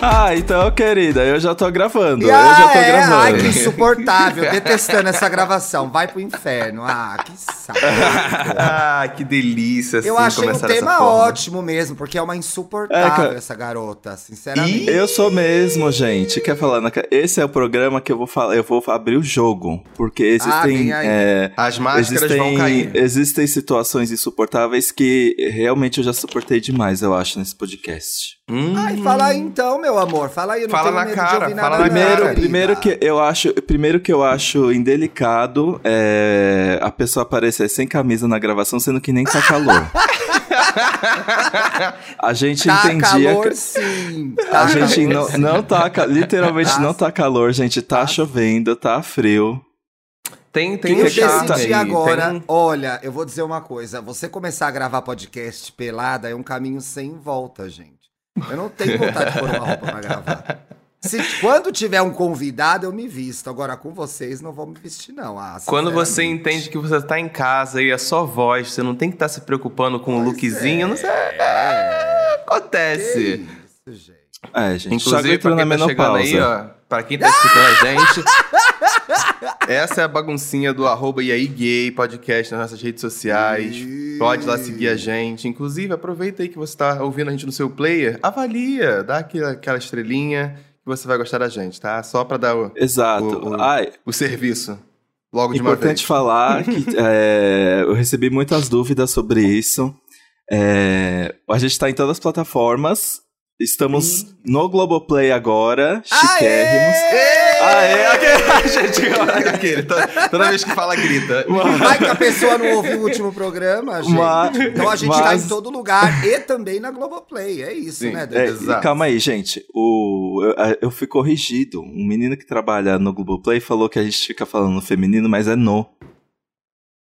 Ah, então, querida, eu já tô gravando. E, eu ah, já tô é? gravando. Ai, que insuportável. Detestando essa gravação. Vai pro inferno. Ah, que ah, que delícia. Eu assim, achei um tema ótimo mesmo, porque é uma insuportável É, essa garota, sinceramente. Eu sou mesmo, gente. Quer falar? Esse é o programa que eu vou falar. Eu vou abrir o jogo. Porque Ah, existem. aí. é, As máscaras existem, vão cair. existem situações insuportáveis que realmente eu já suportei demais, eu acho, nesse podcast. Hum, Ai, fala aí então, meu amor. Fala aí, eu não Fala tenho na medo cara, de ouvir fala na Primeiro, cara. primeiro que eu acho, primeiro que eu acho indelicado é a pessoa aparecer sem camisa na gravação, sendo que nem tá calor. a gente Tá entendia calor que sim. Tá a gente calor, não, sim. não tá, literalmente Tá. não tá calor, gente, tá chovendo, tá frio. Tem, tem Eu recado decidi aí, agora, tem- olha, eu vou dizer uma coisa. Você começar a gravar podcast pelada é um caminho sem volta, gente. Eu não tenho vontade de pôr uma roupa pra gravar. Se, quando tiver um convidado, eu me visto. Agora, com vocês, não vou me vestir, não. Ah, Quando você entende que você tá em casa e é só voz, você não tem que estar se preocupando com o Pois lookzinho, não sei. É, Acontece. que isso, gente. É, gente, Inclusive, pra quem tá chegando aí, ó, pra quem tá escutando a gente, essa é a baguncinha do arroba e aí gay podcast nas nossas redes sociais. Pode lá seguir a gente. Inclusive, aproveita aí que você tá ouvindo a gente no seu player, avalia, dá aquela, aquela estrelinha você vai gostar da gente, tá? Só pra dar o, Exato. O- o- Ai, o serviço. Logo de uma importante vez. falar que é, eu recebi muitas dúvidas sobre isso. É, a gente tá em todas as plataformas. Estamos no Globoplay agora, chiquérrimos. Aê, Aê, gente, olha aquele. Toda, toda vez que fala, grita. Vai que a pessoa não ouviu o último programa, gente. Mas- então a gente tá mas- em todo lugar e também na Globoplay. É isso, Sim, né, É, e calma aí, gente. O, eu, eu fui corrigido. Um menino que trabalha no Globoplay falou que a gente fica falando no feminino, mas é no.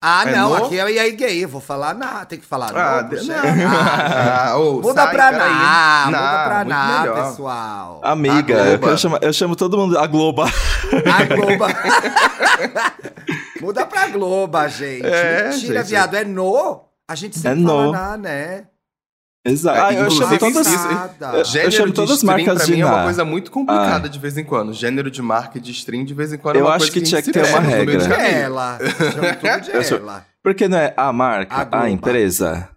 Ah, É não, no? aqui é aí gay. Eu vou falar na, tem que falar Ah, não. Ah, Ah, ô, Muda sai, pra peraí. na, muda Não, pra muito na, melhor. pessoal. Amiga, eu, chamo, eu chamo todo mundo. A Globo. A Globo. muda pra Globo, gente. É, Mentira, gente. viado, é no. A gente sempre É fala no. na, né? Exato. É, Ah, eu chamo todas. isso- Nada. eu Gênero chamo de todas as stream, marcas pra de mim, é uma coisa muito complicada Ah. de vez em quando. Gênero de marca de stream, de vez em quando, é Eu uma acho coisa que tinha a gente que ter uma regra. caminho. Ela. De Eu sou- ela. Porque não é a marca, A a, empresa.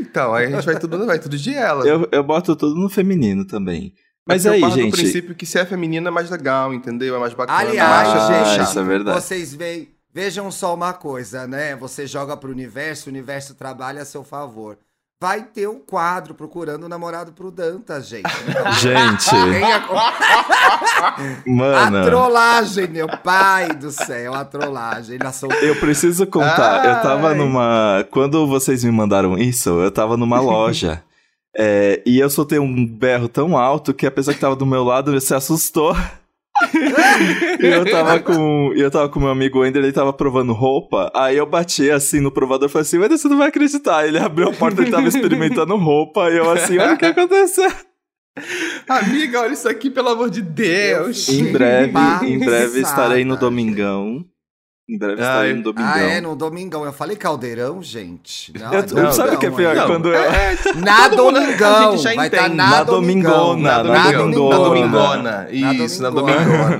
Então, aí a gente vai tudo, vai tudo de ela. Eu, eu boto tudo no feminino também. Mas Porque aí, eu do gente. princípio que se é feminina é mais legal, entendeu? É mais bacana. Aliás, Ah, gente, isso é verdade. vocês veem, vejam só uma coisa, né? Você joga pro universo, o universo trabalha a seu favor. Vai ter um quadro procurando um namorado pro Dantas, gente. Então, Gente, a, a mano. trollagem, meu pai do céu, a trollagem. Assou... Eu preciso contar, eu tava Ai. numa. Quando vocês me mandaram isso, eu tava numa loja. é, e eu soltei um berro tão alto que a pessoa que tava do meu lado se assustou. E eu tava com. Eu tava com meu amigo Ender, ele tava provando roupa. Aí eu bati assim no provador e falei assim: Ender, você não vai acreditar. Ele abriu a porta e tava experimentando roupa. E eu assim, olha o que aconteceu. Amiga, olha isso aqui, pelo amor de Deus. Em breve, em breve estarei no. Domingão. Em breve Ai. estarei no Domingão. Ah, é, no Domingão. Eu falei caldeirão, gente. Não, Eu- é Domingão, sabe o que é pior? é. Quando eu, Na Todo mundo- a Domingão. gente já Vai estar entende. na, Na Domingão. Domingona, Na na Domingona. Na Domingona. Isso, na Domingona.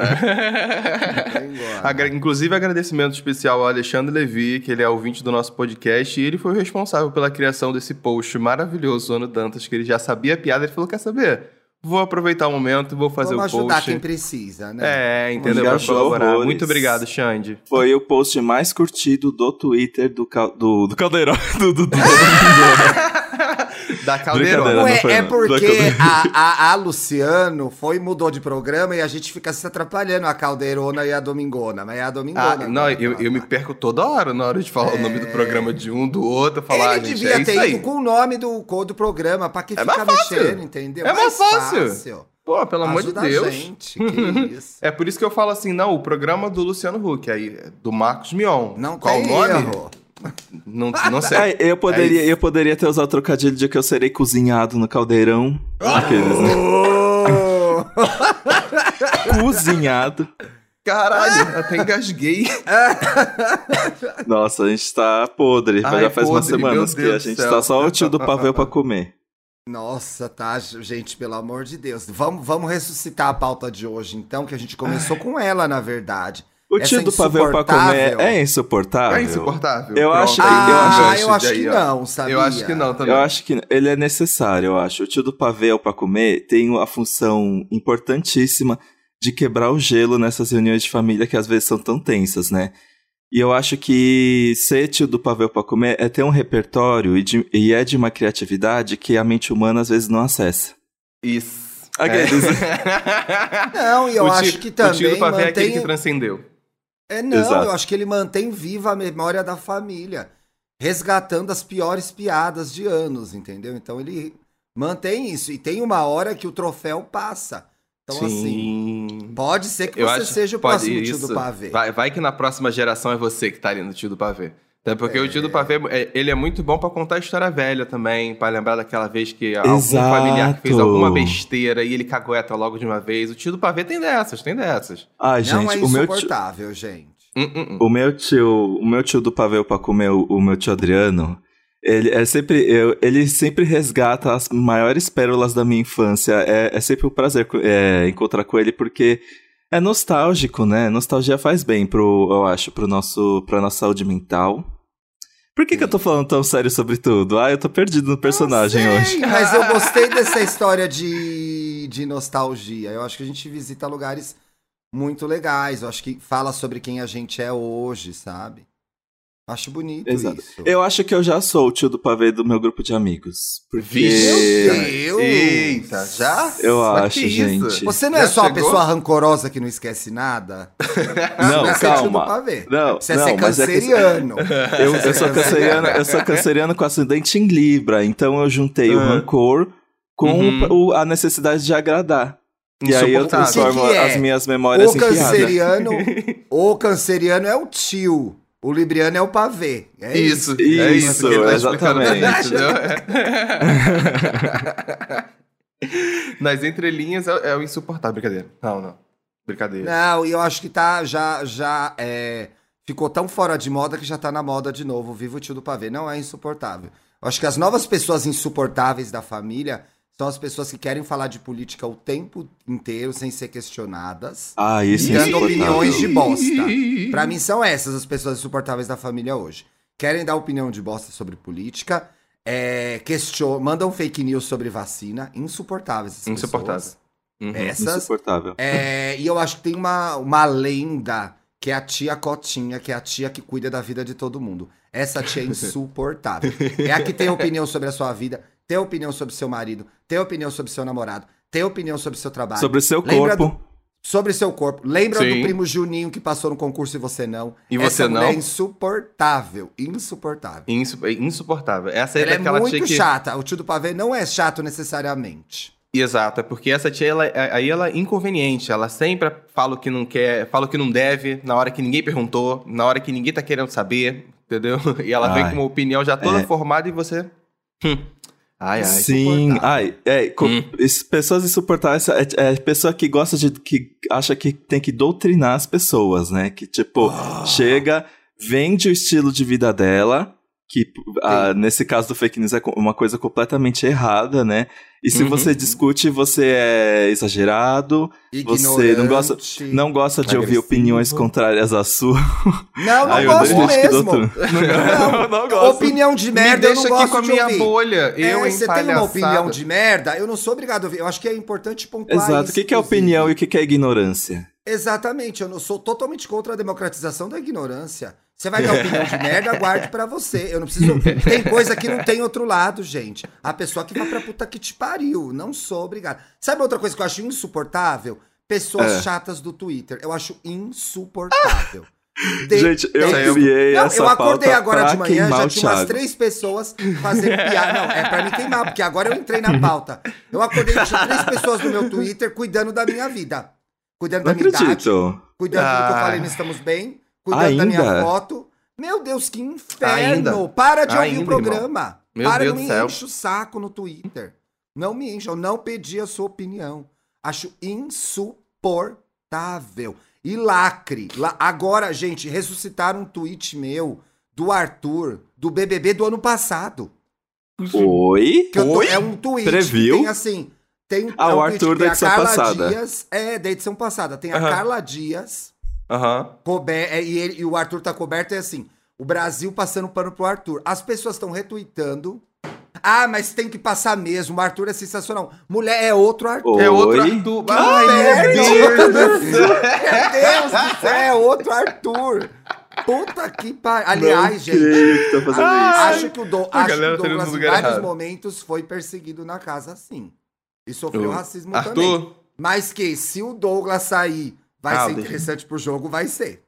Inclusive, agradecimento especial ao Alexandre Levi, que ele é ouvinte do nosso podcast, e ele foi o responsável pela criação desse post maravilhoso, Ano Dantas, que ele já sabia a piada, ele falou, quer saber? Vou aproveitar o momento, vou fazer Vamos o ajudar post. quem precisa, né? É, entendeu? Engajou colaborar. horrores. Muito obrigado, Xande. Foi o post mais curtido do Twitter do, cal- do, do Caldeirão. Do, do, do- Da Caldeirona. Ué, é porque a, a, a Luciano foi mudou de programa e a gente fica se atrapalhando, a Caldeirona e a Domingona. Mas é a Domingona. Ah, não, agora, eu, eu me perco toda hora na hora de falar o nome do programa de um, do outro, falar, Ele ah, gente, devia é isso ter aí. ido com o nome do, co- do programa, pra que É ficar mais fácil. mexendo, entendeu? É mais fácil. Pô, pelo amor de Ajuda a Deus. gente, que isso. É por isso que eu falo assim, não, o programa do Luciano Huck, aí, é do Marcos Mion. Não Qual tem o nome? erro. Não, não sei. Ah, eu, poderia, É eu poderia ter usado o trocadilho de que eu serei cozinhado no caldeirão. Aqueles, né? Cozinhado. Caralho, até engasguei. Nossa, a gente tá podre. Ai, Já faz umas podre, semanas meu que a gente céu. tá só o tio do pavê pra comer. Nossa, tá, gente, pelo amor de Deus. Vamos, vamos ressuscitar a pauta de hoje, então, que a gente começou com ela, na verdade. O tio do pavê pra comer é insuportável? É insuportável. Eu Pronto, acho- Ah, eu acho daí, que ó. não, sabia? Eu acho que não também. Eu acho que ele é necessário, eu acho. O tio do pavê ou pra comer tem a função importantíssima de quebrar o gelo nessas reuniões de família que às vezes são tão tensas, né? E eu acho que ser tio do pavê ou pra comer é ter um repertório e, de- e é de uma criatividade que a mente humana às vezes não acessa. Isso. Aqueles- Não, e eu O tio- acho que O tio do também pavê é aquele mantém... que transcendeu. É, não, Exato. eu acho que ele mantém viva a memória da família, resgatando as piores piadas de anos, entendeu? Então ele mantém isso. E tem uma hora que o troféu passa. Então, assim, Sim. pode ser que Eu você acho- seja o próximo tio do isso. pavê. Vai, vai que na próxima geração é você que tá ali no tio do pavê. Até porque o tio do pavê, é- ele é muito bom pra contar a história velha também, pra lembrar daquela vez que algum Exato. familiar que fez alguma besteira e ele cagueta logo de uma vez. O tio do pavê tem dessas, tem dessas. Não gente, é o meu tio, insuportável, gente. Hum, hum, hum. O meu tio, o meu tio do pavê pra comer, o, o meu tio Adriano, ele é sempre, eu- ele sempre resgata as maiores pérolas da minha infância. É, é sempre um prazer é, encontrar com ele porque é nostálgico, né? Nostalgia faz bem pro, eu acho, pro nosso, pra nossa saúde mental. Por que, que eu tô falando tão sério sobre tudo? Ah, eu tô perdido no personagem Não hoje. sei, Mas eu gostei dessa história de, de nostalgia. Eu acho que a gente visita lugares muito legais. Eu acho que fala sobre quem a gente é hoje, sabe? Acho bonito Exato. isso. Eu acho que eu já sou o tio do pavê do meu grupo de amigos. Porque. Vixe. Meu Deus! Eita, já? Eu Mas acho, que isso? gente. Você não Já é só uma chegou? pessoa rancorosa que não esquece nada? Não, é do calma. Não, Você é não, ser mas é que- canceriano. Eu, eu sou canceriano, eu sou canceriano com acidente em Libra, então eu juntei o Ah. rancor com Uhum. o- a necessidade de agradar. E aí eu transformo O que que é? as minhas memórias O em piada. canceriano, o canceriano é o tio. O libriano é o pavê. É Isso, isso. é Isso, isso tá pra exatamente. entendeu? Nas entrelinhas é, é o insuportável. Brincadeira. Não, não. Brincadeira. Não, e eu acho que tá já já é, ficou tão fora de moda que já tá na moda de novo. Viva o tio do pavê. Não é insuportável. Eu acho que as novas pessoas insuportáveis da família são as pessoas que querem falar de política o tempo inteiro sem ser questionadas. Ah, isso e é dando insuportável. opiniões de bosta. Pra mim são essas as pessoas insuportáveis da família hoje. Querem dar opinião de bosta sobre política, é, question... mandam fake news sobre vacina, insuportáveis essas Insuportável. pessoas. Uhum. Essas. Insuportável. É, e eu acho que tem uma, uma lenda que é a tia Cotinha, que é a tia que cuida da vida de todo mundo. Essa tia é insuportável. é a que tem opinião sobre a sua vida, tem opinião sobre seu marido, tem opinião sobre seu namorado, tem opinião sobre seu trabalho. Sobre o seu Lembra corpo. Sobre seu corpo. Lembra Sim. do primo Juninho que passou no concurso e você não? E você não? é insuportável. Insuportável. Insu- é insuportável. Essa é Ela é daquela tia muito que. chata. O tio do pavê não é chato necessariamente. Exato, é porque essa tia, ela, é- aí ela é inconveniente. Ela sempre fala o que não quer, fala o que não deve, na hora que ninguém perguntou, na hora que ninguém tá querendo saber, entendeu? E ela vem Ai. com uma opinião já toda É. formada e você. Hum. Ai, ai. Sim, ai, é, Hum. es- pessoas insuportáveis é, é pessoa que gosta de, que acha que tem que doutrinar as pessoas, né? Que, tipo, Ah. chega, vende o estilo de vida dela, que ah, nesse caso do fake news é uma coisa completamente errada, né? E se Uhum. você discute, você é exagerado, Você não gosta- Ignorante. não gosta de ouvir Agressivo. opiniões contrárias à sua. Não, não eu gosto mesmo. doutor- Não, não gosto. Opinião de Me merda, eu deixa não aqui gosto com a minha ouvir. bolha. Eu, é, você tem uma opinião de merda, eu não sou obrigado a ouvir. Eu acho que é importante pontuar Exato. isso, O que, que é opinião e o que, que é ignorância? Exatamente, eu não sou totalmente contra a democratização da ignorância. Você vai dar opinião de merda, guarde pra você. Eu não preciso. Tem coisa que não tem outro lado, gente. A pessoa que vai pra puta que te pariu. Não sou obrigado. Sabe outra coisa que eu acho insuportável? Pessoas É. chatas do Twitter. Eu acho insuportável. De- Gente, eu Detesto. criei Não, essa eu acordei agora de manhã, já tinha umas três pessoas fazendo piada. Não, é pra me queimar, porque agora eu entrei na pauta. Eu acordei, tinha três pessoas no meu Twitter cuidando da minha vida. Cuidando Não da minha idade, acredito. cuidando do que eu Ah. falei no Estamos Bem, cuidando da minha Ainda? foto. Meu Deus, que inferno! Ainda? Para de ouvir Ainda, o programa. Meu Para, Deus não me céu. enche o saco no Twitter. Não me enche, eu não pedi a sua opinião. Acho insuportável. E lacre. La- Agora, gente, ressuscitaram um tweet meu do Arthur, do BBB do ano passado. Oi? Tô- Oi? é um tweet Previu? que tem assim. Tem, Ah, é o tweet Arthur da tem a edição Carla passada. Dias. É, da edição passada. Tem a. Carla Dias, Aham. cober, é, e, ele- e o Arthur tá coberto, é assim. O Brasil passando pano pro Arthur. As pessoas estão retweetando. Ah, mas tem que passar mesmo. O Arthur é sensacional. Mulher é outro Arthur. É outro Oi? Arthur. Ai, meu! Deus do céu. Meu Deus do céu, é outro Arthur. Puta que pariu. Aliás, Não gente. tô fazendo Ah, isso. Acho que o, Do, acho que o tá Douglas, em vários errado. momentos, foi perseguido na casa, sim. E sofreu O racismo também. Arthur, Mas que se o Douglas sair, vai Ah, ser interessante pro jogo, vai ser.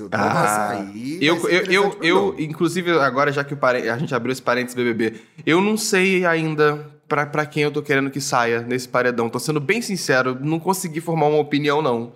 Se o Douglas Ah, sair, eu, vai ser eu, eu, eu, inclusive, agora já que pare- a gente abriu esse parênteses BBB, eu não sei ainda pra quem eu tô querendo que saia nesse paredão. Tô sendo bem sincero, não consegui formar uma opinião, não.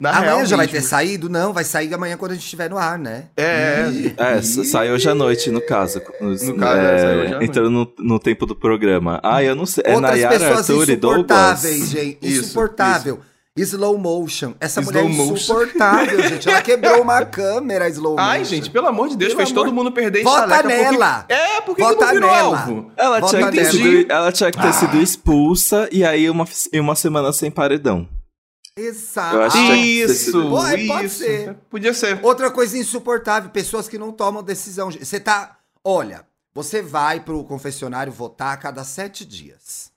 Na Amanhã real já vai ter saído? Não, vai sair amanhã quando a gente estiver no ar, né? É, É, s- sai hoje à noite, no caso. Nos- No caso, é, sai hoje à noite. Entrando no, no tempo do programa. Ah, eu não sei. É Outras Nayara, pessoas Arthur e insuportáveis, gente. Isso, Insuportável. Slow motion. Essa Slow mulher é motion. insuportável, gente. Ela quebrou uma câmera slow motion. Ai, gente, pelo amor de Deus, Pelo fez amor- todo mundo perder Vota estaleca, porque- nela! É, porque Vota que não virou nela! alvo? Ela Vota tinha, que ter nela. sido, ela tinha que ter sido expulsa e aí uma, e uma semana sem paredão. Exato. Isso, Pô, é, pode isso. ser. Podia ser. Outra coisa insuportável, pessoas que não tomam decisão. Você tá. Olha, você vai pro confessionário votar a cada sete dias.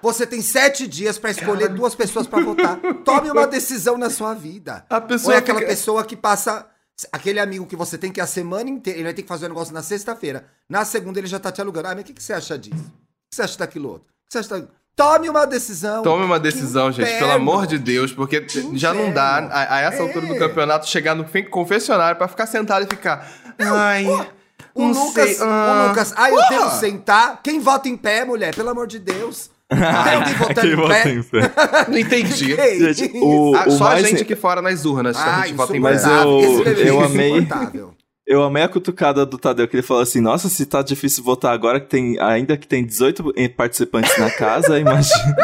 Você tem sete dias pra escolher duas pessoas pra votar. Tome uma decisão na sua vida. A Ou pessoa é aquela fica- pessoa que passa. Aquele amigo que você tem que ir a semana inteira. Ele vai ter que fazer o negócio na sexta-feira. Na segunda ele já tá te alugando. Ah, mas o que, que você acha disso? O que você acha daquilo outro? O que você acha daquilo? Tome uma decisão. Tome uma decisão, Que gente, pelo inferno. amor de Deus, porque Que já não dá, inferno. a, a essa altura do É. campeonato, chegar no fim- confessionário pra ficar sentado e ficar. Ai. O não Lucas, sei, ah, o Lucas, ah, eu tenho que sentar. Quem vota em pé, mulher? Pelo amor de Deus. Tem alguém votando Quem em vota pé? em pé? Não entendi. Que Gente, o- Ah, só mais- a gente aqui fora nas urnas, a Ah, gente vota em Mas insuportável. eu- Esse bebê eu é amei. Eu amei a cutucada do Tadeu, que ele falou assim: Nossa, se tá difícil votar agora, que tem, ainda que tem 18 participantes na casa, imagina.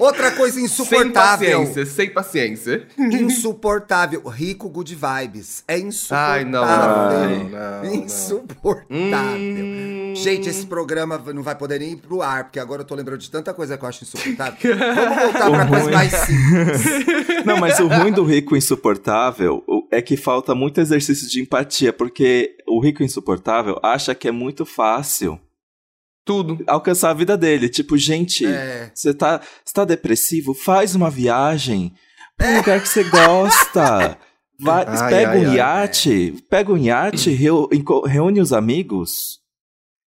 Outra coisa Sem insuportável. paciência, sem paciência. Insuportável. Rico good vibes. É Ai, insuportável. não, não, não, não. Insuportável. Hum. Gente, esse programa não vai poder nem ir pro ar, porque agora eu tô lembrando de tanta coisa que eu acho insuportável. Vamos voltar pra O coisa ruim. mais simples. Não, mas o ruim do rico insuportável o- é que falta muito exercício de empatia, porque o rico insuportável acha que é muito fácil Tudo. alcançar a vida dele. Tipo, gente, É. você tá, você tá depressivo? Faz uma viagem pra um lugar que você gosta. Vai, Ai, pega ai, um ai. iate, pega um iate, reu- enco- reúne os amigos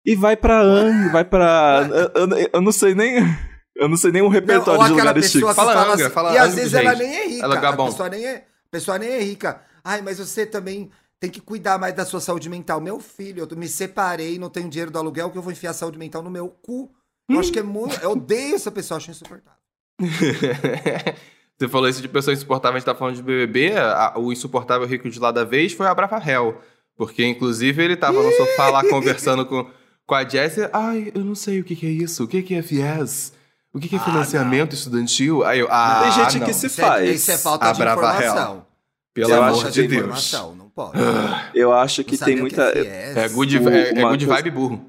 e vai pra Ang, vai pra. Eu, eu- eu não sei nem. Eu não sei nem um Não, repertório ou de lugares chiques. que Fala fala Angra, assim, fala e às Angra vezes dos ela nem é rica. Ela é a pessoa nem é, a pessoa nem é rica. Ai, mas você também tem que cuidar mais da sua saúde mental. Meu filho, eu me separei, não tenho dinheiro do aluguel, que eu vou enfiar a saúde mental no meu cu. Eu acho que é muito. Eu odeio essa pessoa, acho insuportável. Você falou isso de pessoa insuportável, a gente tá falando de BBB, a- o insuportável rico de lá da vez foi o Abravanel. Porque, inclusive, ele tava no sofá lá conversando com, com a Jessie. Ai, eu não sei o que, que é isso, o que, que é FIES? O que, que é Ah, financiamento estudantil? Aí eu, ah, Tem gente não. que se Isso é, faz. isso é falta A de Brava informação. Pelo Isso é amor falta de Deus. informação, não pode. Eu acho que tem que muita. é, É FIES. good, O- é, é good coisa- vibe burro.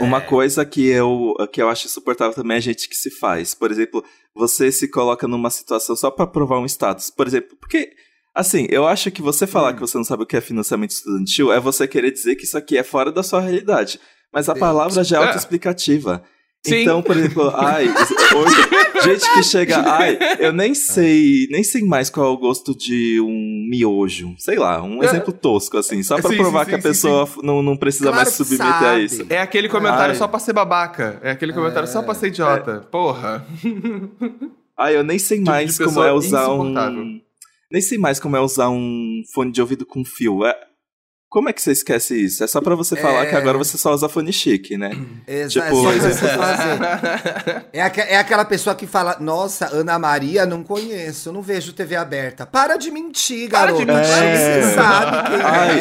Uma É. coisa que eu, que eu acho insuportável também é a gente que se faz. Por exemplo, você se coloca numa situação só pra provar um status. Por exemplo, porque, assim, eu acho que você Hum. falar que você não sabe o que é financiamento estudantil é você querer dizer que isso aqui é fora da sua realidade. Mas a Sim. palavra já é É. Sim. Então, por exemplo, ai, hoje, gente que chega, ai, eu nem sei, nem sei mais qual é o gosto de um miojo. Sei lá, um É. exemplo tosco, assim, só pra Sim, provar sim, que a pessoa não, não precisa Claro mais que submeter a sabe. isso. É aquele comentário Ai. só pra ser babaca. É aquele comentário só pra ser idiota. Porra. Ah, eu nem sei Tipo mais como é usar um. Nem sei mais como é usar um fone de ouvido com fio. É... Como é que você esquece isso? É só pra você falar É. que agora você só usa fone chique, né? Exa- Tipo, é fazer. É, aque- é aquela pessoa que fala, nossa, Ana Maria, não conheço, não vejo TV aberta. Para de mentir, Para garoto. de mentir. Você sabe quem é. Ai,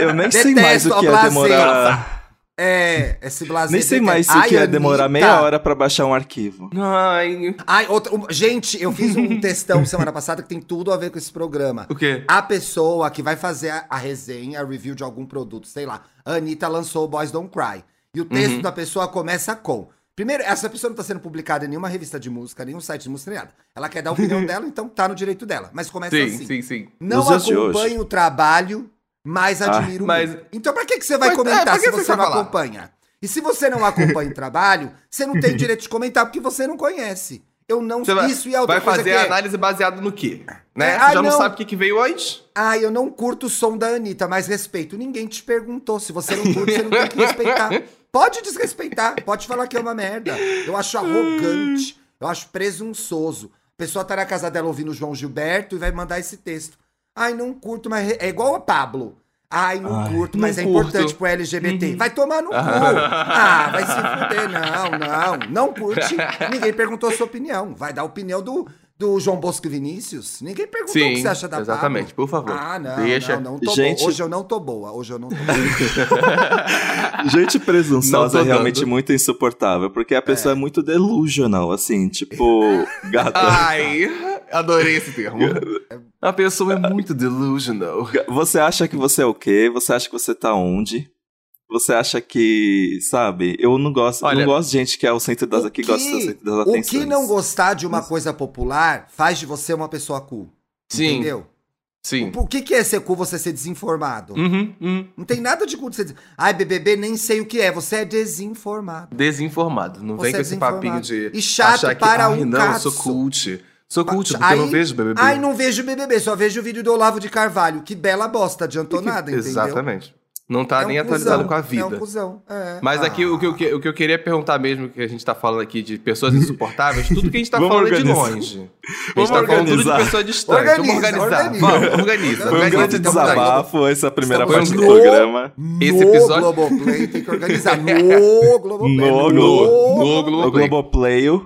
eu, eu nem sei mais Detesto o que é demorar. É, esse blazer. Nem sei dele mais se Ai, que é demorar meia hora pra baixar um arquivo. Ai, Ai, outra, um- gente, eu fiz um textão semana passada que tem tudo a ver com esse programa. o quê? A pessoa que vai fazer a, a resenha, a review de algum produto, sei lá, a Anitta lançou o Boys Don't Cry. E o texto Uhum. da pessoa começa com. Primeiro, essa pessoa não tá sendo publicada em nenhuma revista de música, nenhum site de música, nem nada. Ela quer dar a opinião dela, então tá no direito dela. Mas começa Sim, assim. sim, sim. Não de hoje. acompanho o trabalho, mas Ah, admiro mas- muito. Então pra que, que você vai Mas, é, comentar que se você você não falar? acompanha? E se você não acompanha o trabalho, você não tem direito de comentar porque você não conhece. Eu não... Você vai, isso e a outra vai coisa fazer que a é... análise baseada no quê? Né? É, Você ah, já não, não. sabe o que, que veio antes? Ah, eu não curto o som da Anitta, mas respeito. Ninguém te perguntou. Se você não curte, você não tem que respeitar. Pode desrespeitar, pode falar que é uma merda. Eu acho arrogante, eu acho presunçoso. A pessoa tá na casa dela ouvindo o João Gilberto e vai mandar esse texto. Ai, não curto, mas é igual a Pablo. Ai, não Ai, curto, não mas é curto. importante pro LGBT. Vai tomar no cu. Ah, vai se fuder. Não, não. Não curte. Ninguém perguntou a sua opinião. Vai dar a opinião do, do João Bosco Vinícius. Ninguém perguntou o que Sim, você acha da exatamente, Pablo. por favor. Ah, não, Deixa. não, não tô Gente- boa. Hoje eu não tô boa. Hoje eu não tô boa. Gente Não presunçosa é realmente dando. muito insuportável, porque a pessoa é, muito delusional, assim, tipo, gata. Ai, adorei esse termo. A pessoa é muito delusional. Você acha que você é o quê? Você acha que você tá onde? Você acha que, sabe? Eu não gosto, Olha- não gosto de gente que é o centro das O que, que- gosta do centro das O atenções. que não gostar de uma coisa popular faz de você uma pessoa cool. Sim. Entendeu? Sim. O, o que, que é ser cool você ser desinformado? Uhum, uhum. Não tem nada de cool de ser. des- Ai, BBB, nem sei o que é. Você é desinformado. Desinformado. Não Você vem é com esse papinho de. E chato achar que, para Ai, um não, eu sou caço." cult. Sou cult, porque Aí- eu não vejo BBB. Ai, não vejo BBB, só vejo o vídeo do Olavo de Carvalho. Que bela bosta, adiantou nada, entendeu? Exatamente. Não tá É um nem atualizado cuzão, com a É vida. um cuzão. é. Mas aqui Ah. o, que eu, o que eu queria perguntar mesmo, que a gente tá falando aqui de pessoas insuportáveis, tudo que a gente tá Vamos falando é de organizar. longe. A gente Vamos tá falando tudo de organizar. pessoa distante. Vamos Organiza, organizar. organiza. Vamos, organiza. Foi um organiza. grande desabafo essa primeira Estamos parte do no- programa. Esse no episódio- Globoplay tem que organizar. No Globoplay. No No O Globoplay. Globoplay.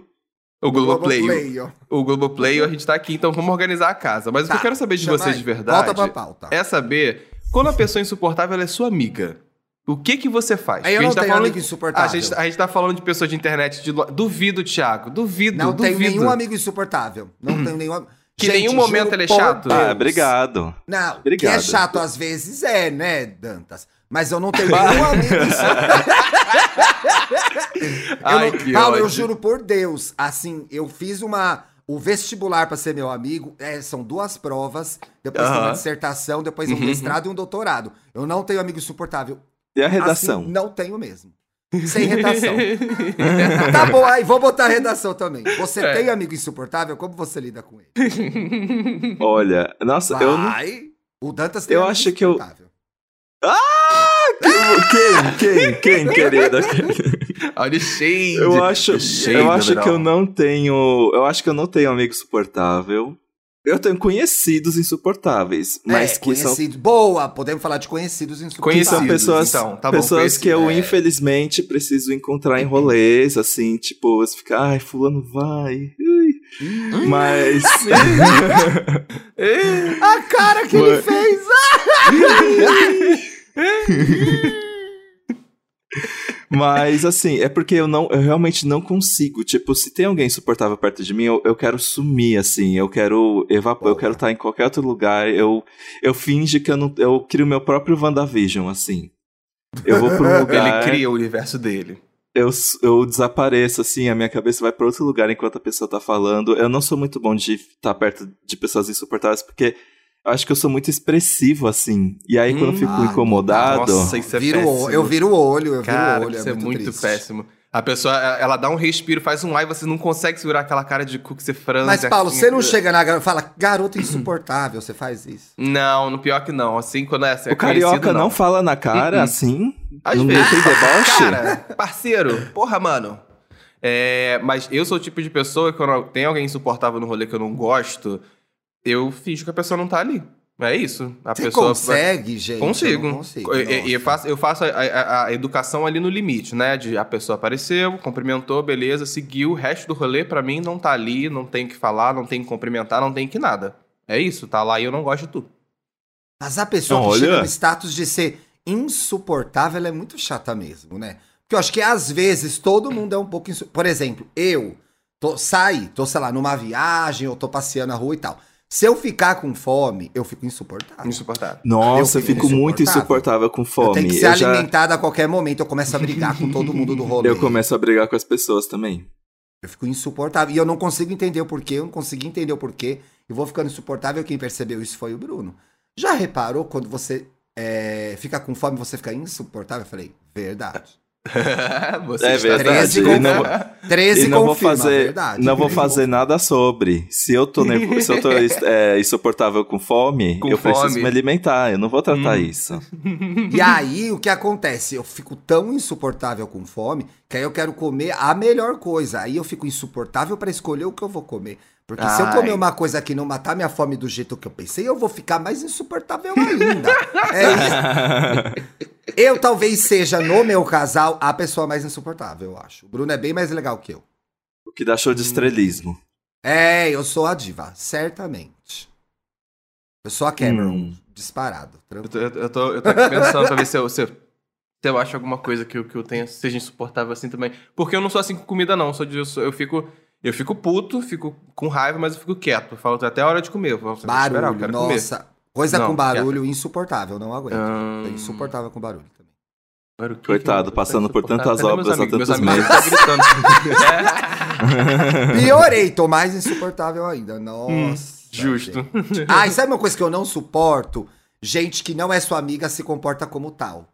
O Globoplay. Globoplay, ó. O Globoplay, a gente tá aqui, então vamos organizar a casa. Mas o que Tá, eu quero saber de chama vocês aí. de verdade Volta pra pauta. é saber quando a pessoa insuportável ela é sua amiga. O que que você faz? Aí eu a não gente tá tenho falando amigo de- insuportável. A gente, a gente tá falando de pessoas de internet. De... Duvido, Thiago. Duvido, Não duvido. tenho nenhum amigo insuportável. Não tenho nenhum. Que Gente, nenhum momento ele é chato? Deus. Ah, obrigado. Não, Obrigado. que é chato às vezes é, né, Dantas? Mas eu não tenho nenhum amigo insuportável. Eu Ai, não- Paulo, eu ódio. juro por Deus, assim, eu fiz uma. O vestibular pra ser meu amigo é, são duas provas, depois tem uma. Uhum. dissertação, depois um mestrado e um doutorado. Eu não tenho amigo insuportável. E a redação? Assim, não tenho mesmo. Sem redação. tá bom, aí vou botar a redação também. Você É. tem amigo insuportável? Como você lida com ele? Olha, nossa, eu não. Vai. O Dantas tem Eu amigo acho que eu- insuportável. Quem? Quem? Quem, querida? Olha o shade. Eu acho, shade, eu acho que eu não tenho. Eu acho que eu não tenho amigo suportável. Eu tenho conhecidos insuportáveis, mas é, que são. Boa, podemos falar de conhecidos insuportáveis. são Conhecidos, pessoas, então, tá bom, pessoas que eu é. infelizmente preciso encontrar em rolês, assim, tipo, você fica, ai, fulano vai. ui." Mas A cara que ele fez! Mas, assim, é porque eu não, eu realmente não consigo. Tipo, se tem alguém insuportável perto de mim, eu, eu quero sumir, assim. Eu quero evaporar, eu quero estar em qualquer outro lugar. Eu, eu finge que eu não. Eu crio meu próprio WandaVision, assim. Eu vou pra um lugar. Ele cria o universo dele. Eu, eu desapareço, assim, a minha cabeça vai pra outro lugar enquanto a pessoa tá falando. Eu não sou muito bom de estar perto de pessoas insuportáveis, porque eu acho que eu sou muito expressivo, assim. E aí, quando eu Hum, fico ah, incomodado. Nossa, isso é Viro o- péssimo. eu viro o olho, eu Cara, viro o olho. isso é muito, triste. péssimo. A pessoa, ela dá um respiro, faz um ai, você não consegue segurar aquela cara de cu que você franze. Mas, Paulo, assim. você não chega na garota e fala, garoto insuportável, você faz isso. Não, no pior que não. Assim, quando é, é o carioca conhecido, não. fala na cara, Uh-uh. assim? Às não vezes. tem deboche? Cara, parceiro, porra, mano. É, mas eu sou o tipo de pessoa que quando tem alguém insuportável no rolê que eu não gosto, eu finjo que a pessoa não tá ali. É isso. A Você pessoa consegue, gente? Consigo. Eu consigo. Eu, eu- eu faço, eu faço a, a- a educação ali no limite, né? De a pessoa apareceu, cumprimentou, beleza, seguiu. O resto do rolê, pra mim, não tá ali, não tem o que falar, não tem que cumprimentar, não tem que nada. É isso, tá lá e eu não gosto de tu. Mas a pessoa Não, que chega olha. no status de ser insuportável ela é muito chata mesmo, né? Porque eu acho que às vezes todo mundo é um pouco insu... Por exemplo, eu tô, saí, tô, sei lá, numa viagem, ou tô passeando na rua e tal. Se eu ficar com fome, eu fico insuportável. Insuportável. Nossa, eu fico fico muito insuportável. com Eu fome. tenho que ser Eu já- alimentado a qualquer momento, eu começo a brigar com todo mundo do rolê. Eu começo a brigar com as pessoas também. Eu fico insuportável. E eu não consigo entender o porquê, eu não consegui entender o porquê. Eu vou ficando insuportável. Quem percebeu isso foi o Bruno. Já reparou quando você é, fica com fome você fica insuportável? Eu falei, verdade. Você É verdade. 13 E com- não, 13 e não vou confirma, fazer, verdade. não vou fazer nada sobre. Se eu tô, nervo- se eu tô é, insuportável com fome, Com eu preciso fome. me alimentar. Eu não vou tratar Hum. isso. E aí, o que acontece? Eu fico tão insuportável com fome que aí eu quero comer a melhor coisa. Aí eu fico insuportável pra escolher o que eu vou comer. Porque se eu Ai. comer uma coisa que não matar minha fome do jeito que eu pensei, eu vou ficar mais insuportável ainda. É isso. Eu talvez seja, no meu casal, a pessoa mais insuportável, eu acho. O Bruno é bem mais legal que eu. O que dá show de estrelismo. É, eu sou a diva, certamente. Eu sou a Cameron, Hum. disparado. Eu tranquilo. tô, eu, tô, eu tô aqui pensando pra ver se eu, se eu, se eu acho alguma coisa que eu, que eu tenha seja insuportável assim também. Porque eu não sou assim com comida, não. Eu, sou de- eu, sou- eu fico. Eu fico puto, fico com raiva, mas eu fico quieto. Eu falo até a hora de comer. Eu falo, "Deixa eu esperar, eu Barulho, quero comer." Coisa Não, com barulho, insuportável, não aguento. Hum. É insuportável com barulho também. Coitado, que eu- passando por tantas obras há tantos Meus amigos estão gritando. Piorei, tô mais insuportável ainda. Nossa. Justo. gente. Ah, e sabe uma coisa que eu não suporto? Gente que não é sua amiga se comporta como tal.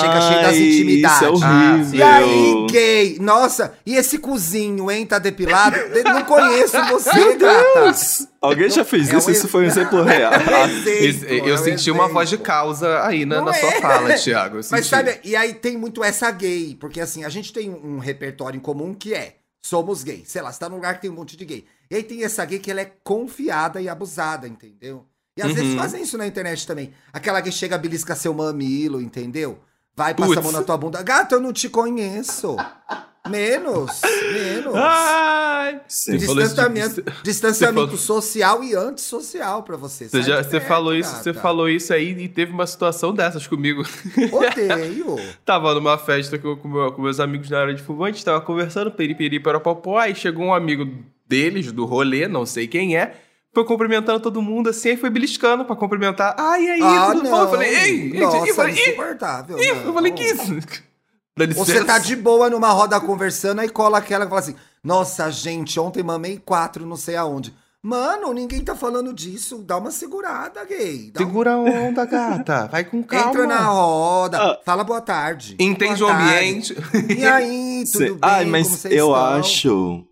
Chega cheio das intimidades. Isso é Ah, horrível. E aí, gay? Nossa, e esse cozinho, hein? Tá depilado? Eu Não conheço você, gata. Alguém já fez É um isso? Isso ex- foi um exemplo real. Esse- Exemplo, eu é um senti uma voz de causa aí na, na é? sua fala, Thiago. Eu Mas sabe, e aí tem muito essa gay, porque assim, a gente tem um repertório em comum que é somos gay. Sei lá, você tá num lugar que tem um monte de gay. E aí tem essa gay que ela é confiada e abusada, entendeu? E às Uhum. vezes fazem isso na internet também. Aquela que chega, belisca seu mamilo, entendeu? Vai, passa a mão na tua bunda. Gato, eu não te conheço. Menos, menos. Ai! Isso de- Distanciamento, distanciamento falou- social e antissocial pra você. Você, já, você perto, falou isso, você falou isso aí e teve uma situação dessas comigo. Odeio. Tava numa festa com, com, meu- com meus amigos na área de fumante, tava conversando, periperi, parapopó, aí chegou um amigo deles, do rolê, não sei quem é, foi cumprimentando todo mundo assim, aí foi beliscando pra cumprimentar. Ai, e aí, Ah, tudo não. bom? Eu falei, ei, Nossa, eu falei, ih, insuportável. ih, não. eu falei, que isso? Dá licença. Você tá de boa numa roda conversando, aí cola aquela que fala assim: Nossa, gente, ontem mamei quatro, não sei aonde. Mano, ninguém tá falando disso. Dá uma segurada, gay. Dá um- Segura a onda, gata, vai com calma. Entra na roda, Ah. fala boa tarde. Entende o Boa tarde. ambiente. E aí, tudo Cê- bem? Ai, Como mas vocês eu estão? acho.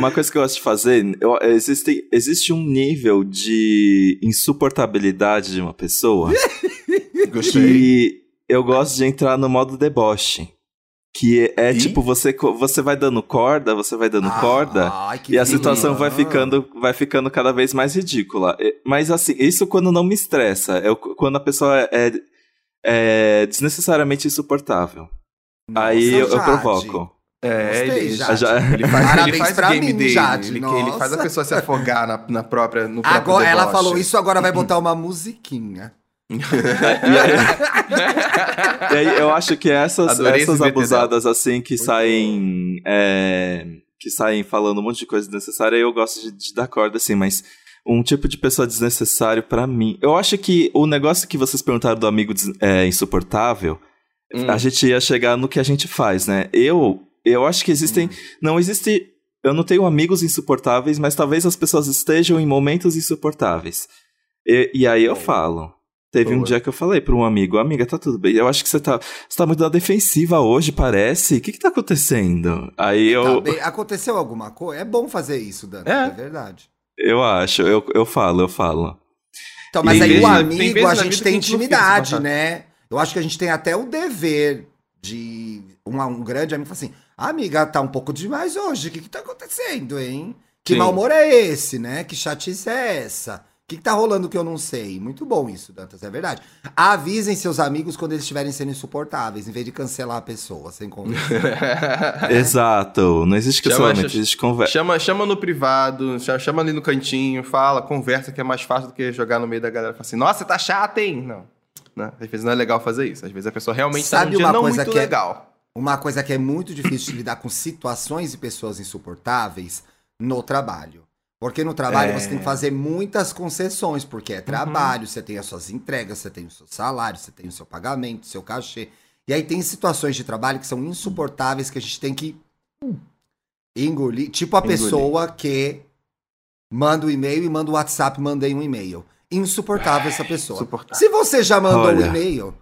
Uma coisa que eu gosto de fazer, eu- existe, existe um nível de insuportabilidade de uma pessoa que eu gosto de entrar no modo deboche. Que é, tipo, você, você vai dando corda, você vai dando corda, Ai, e a situação vai ficando, vai ficando cada vez mais ridícula. Mas assim, isso quando não me estressa. É quando a pessoa é, é desnecessariamente insuportável. Aí eu, eu provoco. É, Gostei, ele, Jade. já- ele faz, Parabéns ele faz pra game mim, dele. Jade, Ele, ele faz a pessoa se afogar na, na própria, no próprio Agora ela falou isso, agora vai botar uma musiquinha. E aí, e aí eu acho que essas, essas abusadas assim que Muito saem. é, que saem falando um monte de coisa desnecessária, eu gosto de, de dar corda assim, mas um tipo de pessoa desnecessário pra mim. Eu acho que o negócio que vocês perguntaram do amigo é, insuportável, Hum. a gente ia chegar no que a gente faz, né? Eu, eu acho que existem. Não existe. Eu não tenho amigos insuportáveis, mas talvez as pessoas estejam em momentos insuportáveis. E, e aí eu falo. Teve um Boa. dia que eu falei para um amigo, amiga, tá tudo bem. Eu acho que você tá, você tá muito na defensiva hoje, parece. O que que tá acontecendo? Aí Tá eu, bem, aconteceu alguma coisa? É bom fazer isso, Dani. É, É. verdade. eu acho, eu, eu falo, eu falo. Então, mas Tem aí o amigo, a gente tem intimidade, né? Eu acho que a gente tem até o dever de um, um grande amigo falar assim: amiga, tá um pouco demais hoje. O que, que tá acontecendo, hein? Que Sim. mau humor é esse, né? Que chatice é essa? O que, que tá rolando que eu não sei? Muito bom isso, Dantas, é verdade. Avisem seus amigos quando eles estiverem sendo insuportáveis, em vez de cancelar a pessoa sem conversa. Exato. Não existe cancelamento, chama- existe conversa. Chama, chama no privado, chama, chama ali no cantinho, fala, conversa que é mais fácil do que jogar no meio da galera e falar assim, nossa, tá chata, hein? Não. né? Às vezes não é legal fazer isso. Às vezes a pessoa realmente tá Sabe num dia uma não coisa muito que é- legal. Uma coisa que é muito difícil de lidar com situações e pessoas insuportáveis no trabalho. Porque no trabalho É. você tem que fazer muitas concessões, porque é trabalho, você tem as suas entregas, você tem o seu salário, você tem o seu pagamento, o seu cachê. E aí tem situações de trabalho que são insuportáveis que a gente tem que engolir. Tipo a Engolir. pessoa que manda o e-mail e manda o WhatsApp, mandei um e-mail. Insuportável essa pessoa. Se você já mandou um Olha. e-mail,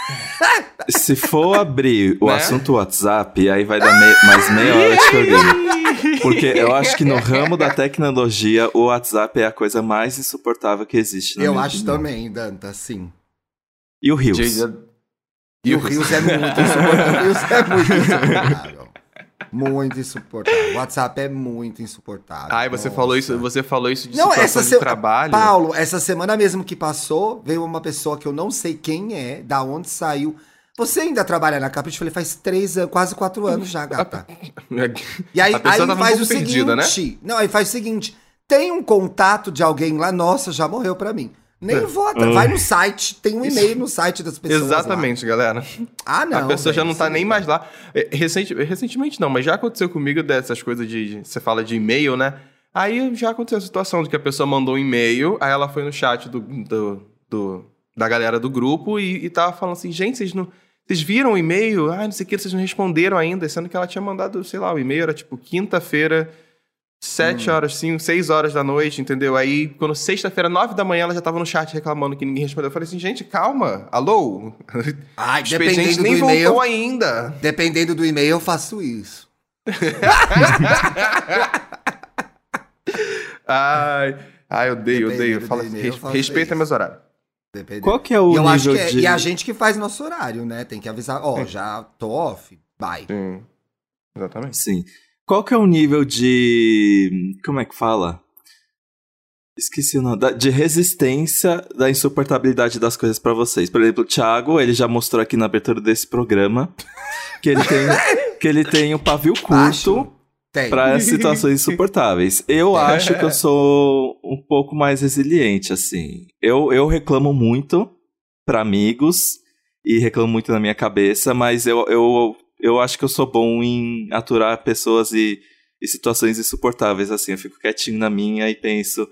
Se for abrir o Né? assunto WhatsApp, aí vai dar me- mais meia hora de programa. Porque eu acho que no ramo da tecnologia, o WhatsApp é a coisa mais insuportável que existe. eu acho opinião. também, Danta, sim. E o Rios? E o Rios é muito insuportável. O Rios é muito insuportável. Muito insuportável. O WhatsApp é muito insuportável. Ai, você Nossa. falou isso, você falou isso de Não, situação essa de se... trabalho. Paulo, essa semana mesmo que passou, veio uma pessoa que eu não sei quem é, da onde saiu. Você ainda trabalha na Capit? Eu falei, faz três anos, quase quatro anos já, gata. E aí, aí faz o perdida, seguinte. Não, aí faz o seguinte: tem um contato de alguém lá, nossa, já morreu pra mim. Nem vou atrás. Vai no site, tem um e-mail no site das pessoas. lá. Exatamente, galera. Ah, não. a pessoa já velho, não tá isso nem mais lá. É, Recente, recentemente não, mas já aconteceu comigo dessas coisas de, de- Você fala de e-mail, né? Aí já aconteceu a situação de que a pessoa mandou um e-mail, aí ela foi no chat do, do- do- da galera do grupo e, e tava falando assim, gente, vocês não. Vocês viram o e-mail? Ah, não sei o que, vocês não responderam ainda, sendo que ela tinha mandado, sei lá, o e-mail era tipo quinta-feira, sete Hum. horas, cinco, seis horas da noite, entendeu? Aí, quando sexta-feira, nove da manhã, ela já tava no chat reclamando que ninguém respondeu. Eu falei assim, gente, calma, alô? Expediente dependendo do nem e-mail. voltou ainda. Dependendo do e-mail, eu faço isso. Ai, ai, eu odeio, odeio. Fala, res- respeita isso. meus horários. Dependendo. Qual que é o e eu acho nível que é, de... E a gente que faz nosso horário, né? Tem que avisar. Ó, já tô off. Bye. Sim, exatamente. Sim. Qual que é o nível de... Como é que fala? Esqueci o nome. Da- De resistência da insuportabilidade das coisas pra vocês. Por exemplo, o Thiago, ele já mostrou aqui na abertura desse programa que ele tem, que ele tem um pavio curto para situações insuportáveis. Eu acho que eu sou um pouco mais resiliente, assim. Eu, eu reclamo muito pra amigos e reclamo muito na minha cabeça, mas eu, eu, eu acho que eu sou bom em aturar pessoas e, e situações insuportáveis, assim. Eu fico quietinho na minha e penso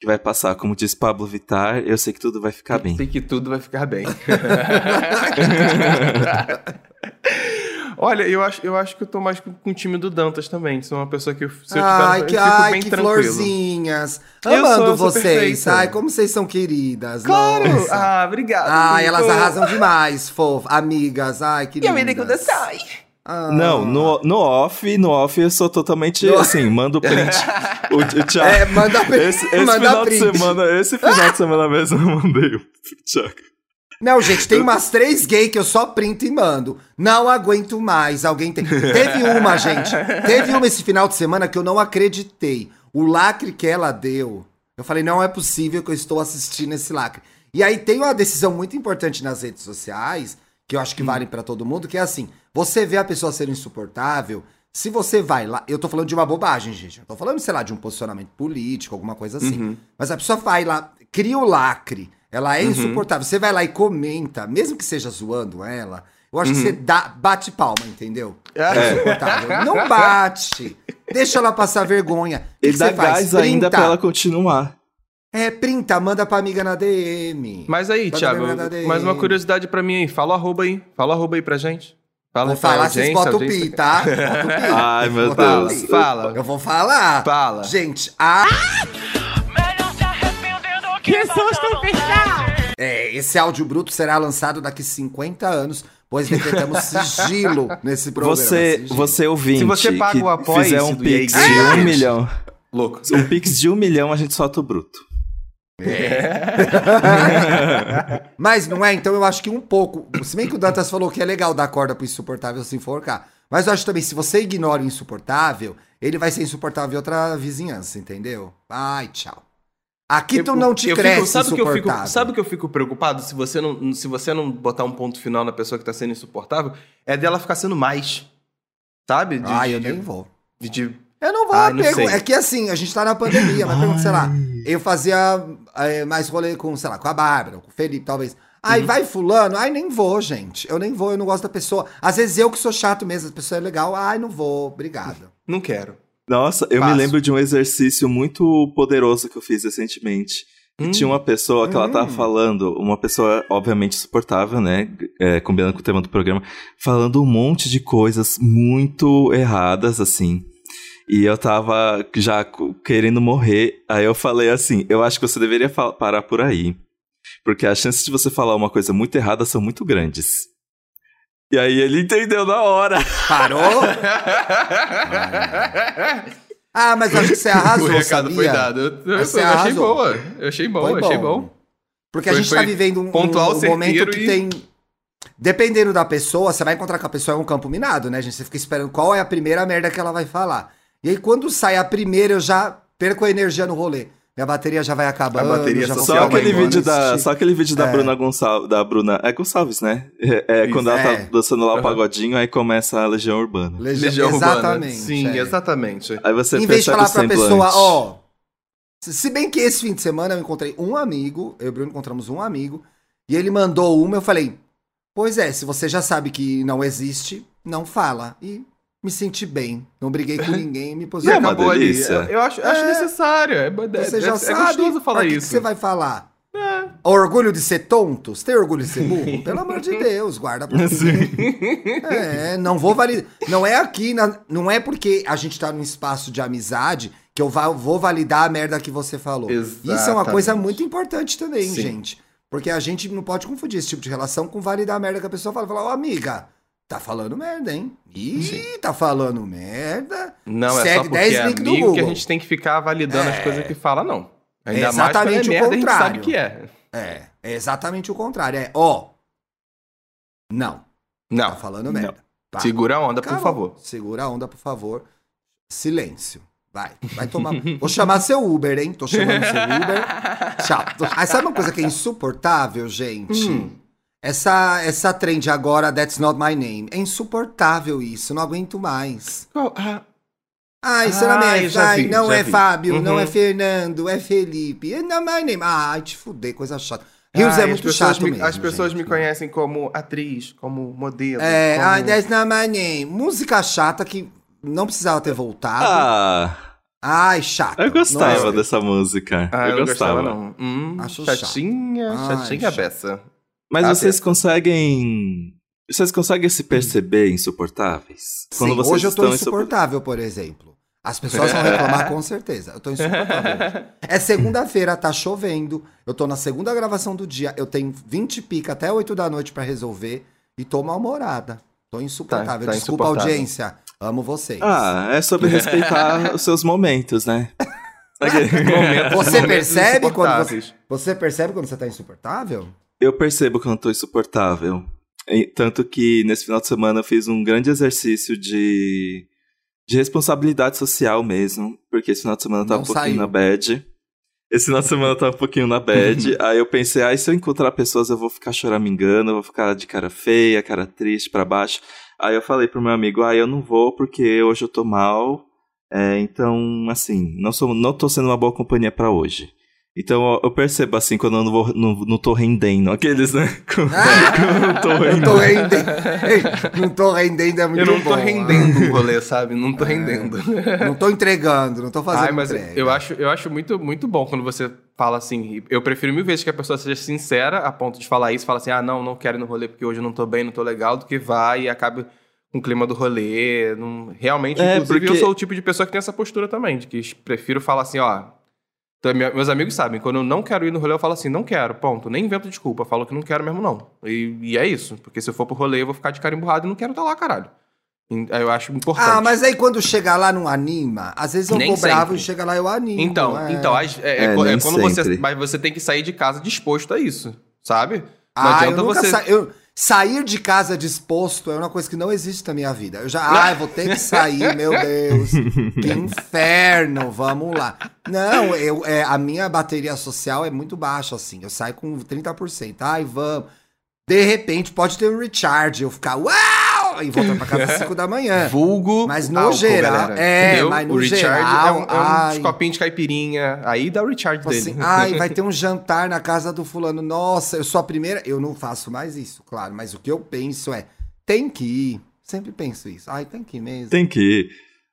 que vai passar. Como diz Pablo Vittar, eu sei que tudo vai ficar bem. Sei que tudo vai ficar bem. Olha, eu acho, eu acho que eu tô mais com, com o time do Dantas também. Sou uma pessoa que eu, se eu ai, tiver, que, eu fico ai, bem que tranquilo. florzinhas. Eu sou, Amando eu sou vocês. perfeita. Ai, como vocês são queridas. Claro! Nossa. Ah, obrigado. Ai, elas arrasam demais, fofo. Amigas, ai, que E a lindas. quando sai. Ah. Não, no, no off, no off eu sou totalmente No- assim, mando print. o, o Thiago, É, manda print. Esse, esse manda final print. de semana, esse final de semana mesmo eu mandei o Thiago. Não, gente, tem umas três gays que eu só printo e mando. Não aguento mais. Alguém tem. Teve uma, gente. Teve uma esse final de semana que eu não acreditei. O lacre que ela deu. Eu falei, não é possível que eu estou assistindo esse lacre. E aí tem uma decisão muito importante nas redes sociais, que eu acho que vale pra todo mundo, que é assim: você vê a pessoa ser insuportável. Se você vai lá, eu tô falando de uma bobagem, gente. Eu tô falando, sei lá, de um posicionamento político, alguma coisa assim. Uhum. Mas a pessoa vai lá, cria o lacre. Ela é insuportável. Você vai lá e comenta, mesmo que seja zoando ela, eu acho que você dá, bate palma, entendeu? É insuportável. Não bate. Deixa ela passar vergonha. O que E que dá você faz? gás ainda pra ela continuar. É, printa, manda pra amiga na DM. Mas aí, Manda Thiago, mais uma curiosidade pra mim aí. Fala o arroba aí. Fala o arroba aí pra gente. Fala Vou falar, vocês botam o pi, tá? Bota o pi. Ai, meu Deus. pi. Fala. Eu vou falar. Fala. Gente, a... Melhor é, esse áudio bruto será lançado daqui 50 anos, pois decretamos sigilo nesse programa. Você, sigilo. você ouvinte, Se você paga o Apoia-se fizer um pix de Games, um milhão, Louco. um pix de um milhão, a gente solta o bruto. Mas não é, então eu acho que um pouco. Se bem que o Dantas falou que é legal dar corda pro insuportável se enforcar. Mas eu acho também, se você ignora o insuportável, ele vai ser insuportável em outra vizinhança, entendeu? Ai, tchau. Aqui tu não te eu cresce fico, sabe o que eu fico, sabe o que eu fico preocupado se você não se você não botar um ponto final na pessoa que tá sendo insuportável, é dela ficar sendo mais. Sabe? De, Ai, de, eu de- nem vou. de- de- Eu não vou Ai, não. É que assim, a gente tá na pandemia, mas pergunta, sei lá, eu fazia é, mais rolê com, sei lá, com a Bárbara, com o Felipe, talvez. Aí vai fulano, ai nem vou, gente. Eu nem vou, eu não gosto da pessoa. Às vezes eu que sou chato mesmo, a pessoa é legal, ai não vou, obrigado. Não quero. Nossa, eu me Passo. lembro de um exercício muito poderoso que eu fiz recentemente. Hum. Tinha uma pessoa que ela tava Hum. falando, uma pessoa obviamente suportável, né? É, combinando com o tema do programa, falando um monte de coisas muito erradas, assim. E eu tava já querendo morrer. Aí eu falei assim: eu acho que você deveria parar por aí. Porque as chances de você falar uma coisa muito errada são muito grandes. E aí ele entendeu na hora. Parou? Ah, mas eu acho que você arrasou, o recado sabia? foi dado. Eu, eu- Mas eu achei boa. Eu achei bom, Foi eu achei bom. Porque a Foi- gente tá vivendo um, pontual, um- um momento que e- tem. Dependendo da pessoa, você vai encontrar com a pessoa é um campo minado, né, gente? Você fica esperando qual é a primeira merda que ela vai falar. E aí, quando sai a primeira, eu já perco a energia no rolê. Minha bateria já vai acabando. A bateria já Só aquele vídeo da, só aquele vídeo da É. Bruna Gonçalves, da Bruna, é Gonçalves, né? É, é, quando ela É. tá dançando lá o pagodinho, aí começa a Legião Urbana. Legião, Legião exatamente. Urbana. Sim, é. exatamente. Aí você em vez de falar pra pessoa, ó. se- Se bem que esse fim de semana eu encontrei um amigo, eu e o Bruno encontramos um amigo, e ele mandou uma, eu falei, pois é, se você já sabe que não existe, não fala. E me senti bem. Não briguei com ninguém, me Não é posicionei. uma Acabou ali. delícia. Eu, eu acho, acho É. necessário. É, é, Você é- já é sabe. gostoso falar que isso. que você vai falar? Orgulho de ser tonto? Você tem orgulho de ser burro? Pelo amor de Deus, guarda pra você. É, não vou validar. Não é aqui, na- não é porque a gente tá num espaço de amizade que eu va- vou validar a merda que você falou. Isso é uma Exatamente. coisa muito importante também, Sim. gente. Porque a gente não pode confundir esse tipo de relação com validar a merda que a pessoa fala. Falar, ô amiga, tá falando merda, hein? Ih, tá falando merda. Não, é Segue só porque 10 é amigo que a gente tem que ficar validando as É. coisas que fala, não. Ainda É mais quando exatamente o é merda, a gente contrário. sabe que é. É, é exatamente o contrário. É, ó. Não, tá Não, falando merda. Pá. segura a onda, por Acabou. favor. Segura a onda, por favor. Silêncio. Vai, vai tomar. Vou chamar seu Uber, hein? Tô chamando seu Uber. Tchau. Ah, sabe uma coisa que é insuportável, gente? Hum. Essa, essa trend agora, That's Not My Name. É insuportável isso, não aguento mais. Qual? Ah, Ai, isso Ah, não é, eu ai, vi, não é vi. Fábio, não Uhum. é Fernando, é Felipe. É not my name. Ai, te fuder, coisa chata. Rios ai, é as muito pessoas chato me, mesmo. As pessoas gente. me conhecem como atriz, como modelo. É, como... ai, that's not my name. Música chata que não precisava ter voltado. Ah, Ai, chato. eu gostava Nossa. dessa música. Ah, eu não gostava. gostava, não. Hum, Acho chato. chatinha, Ai, chatinha beça. Mas Ah, vocês conseguem. Vocês conseguem se perceber insuportáveis? Sim, vocês hoje eu insupor- insuportável, por exemplo. As pessoas vão reclamar com certeza. Eu tô insuportável. É segunda-feira, tá chovendo. Eu tô na segunda gravação do dia. Eu tenho 20 pica até 8 da noite pra resolver. E tô mal-humorada. Tô insuportável. Tá- tá Desculpa, insuportável. audiência. Amo vocês. Ah, é sobre respeitar os seus momentos, né? Momentos- Você momentos percebe quando você, insuportáveis. você percebe quando você tá insuportável? Eu percebo quando eu tô insuportável. E- Tanto que nesse final de semana eu fiz um grande exercício de, de responsabilidade social mesmo. Porque esse final de semana eu tava Não um pouquinho saiu. na bad. Esse final de semana eu tava um pouquinho na bad. aí eu pensei, ah, se eu encontrar pessoas eu vou ficar choramingando, eu vou ficar de cara feia, cara triste pra baixo. Aí eu falei pro meu amigo, ah, eu não vou porque hoje eu tô mal. É, então, assim, não, sou, não tô sendo uma boa companhia pra hoje. Então eu- eu percebo assim quando eu não, vou, não, não tô rendendo. Aqueles, né? Quando- quando eu não tô Eu rendendo. tô rendendo. não tô rendendo, é muito Eu não tô bom. rendendo o rolê, sabe? Não tô rendendo. Não tô entregando, não tô fazendo Ai, mas entrega. eu acho, eu acho muito, muito bom quando você fala assim. Eu prefiro mil vezes que a pessoa seja sincera a ponto de falar isso, fala assim: ah, não, não quero ir no rolê porque hoje eu não tô bem, não tô legal, do que vai e acabe com o clima do rolê. Não... Realmente, É, inclusive, eu porque- sou o tipo de pessoa que tem essa postura também, de que prefiro falar assim, ó. Então, me- meus amigos sabem, quando eu não quero ir no rolê, eu falo assim, não quero, ponto. Nem invento desculpa, falo que não quero mesmo, não. E, e é isso, porque se eu for pro rolê, eu vou ficar de cara emburrado e não quero estar lá, caralho. Aí Eu acho importante. Ah, mas aí quando chega lá não anima. Às vezes eu Nem vou bravo sempre. e chega lá eu animo. Então, é. então é, é É, é quando você. sempre. Mas você tem que sair de casa disposto a isso, sabe? Não Ah, eu adianta nunca você. sa... eu... Sair de casa disposto é uma coisa que não existe na minha vida. Eu já, ai, vou ter que sair, meu Deus. Que inferno, vamos lá. Não, eu, é, a minha bateria social é muito baixa, assim. Eu saio com 30%. Ai, vamos. De repente, pode ter um recharge. Eu ficar, uau! E volta pra casa às 5 da manhã. Vulgo Mas no álcool, geral- galera, é, entendeu? mas no o Richard geral, é, um, é ai. uns copinhos de caipirinha. Aí dá o Richard Tipo dele. assim, ai, vai ter um jantar na casa do fulano. Nossa, eu sou a primeira. Eu não faço mais isso, claro. Mas o que eu penso é, tem que ir. Sempre penso isso. Ai, tem que ir mesmo. Tem que ir.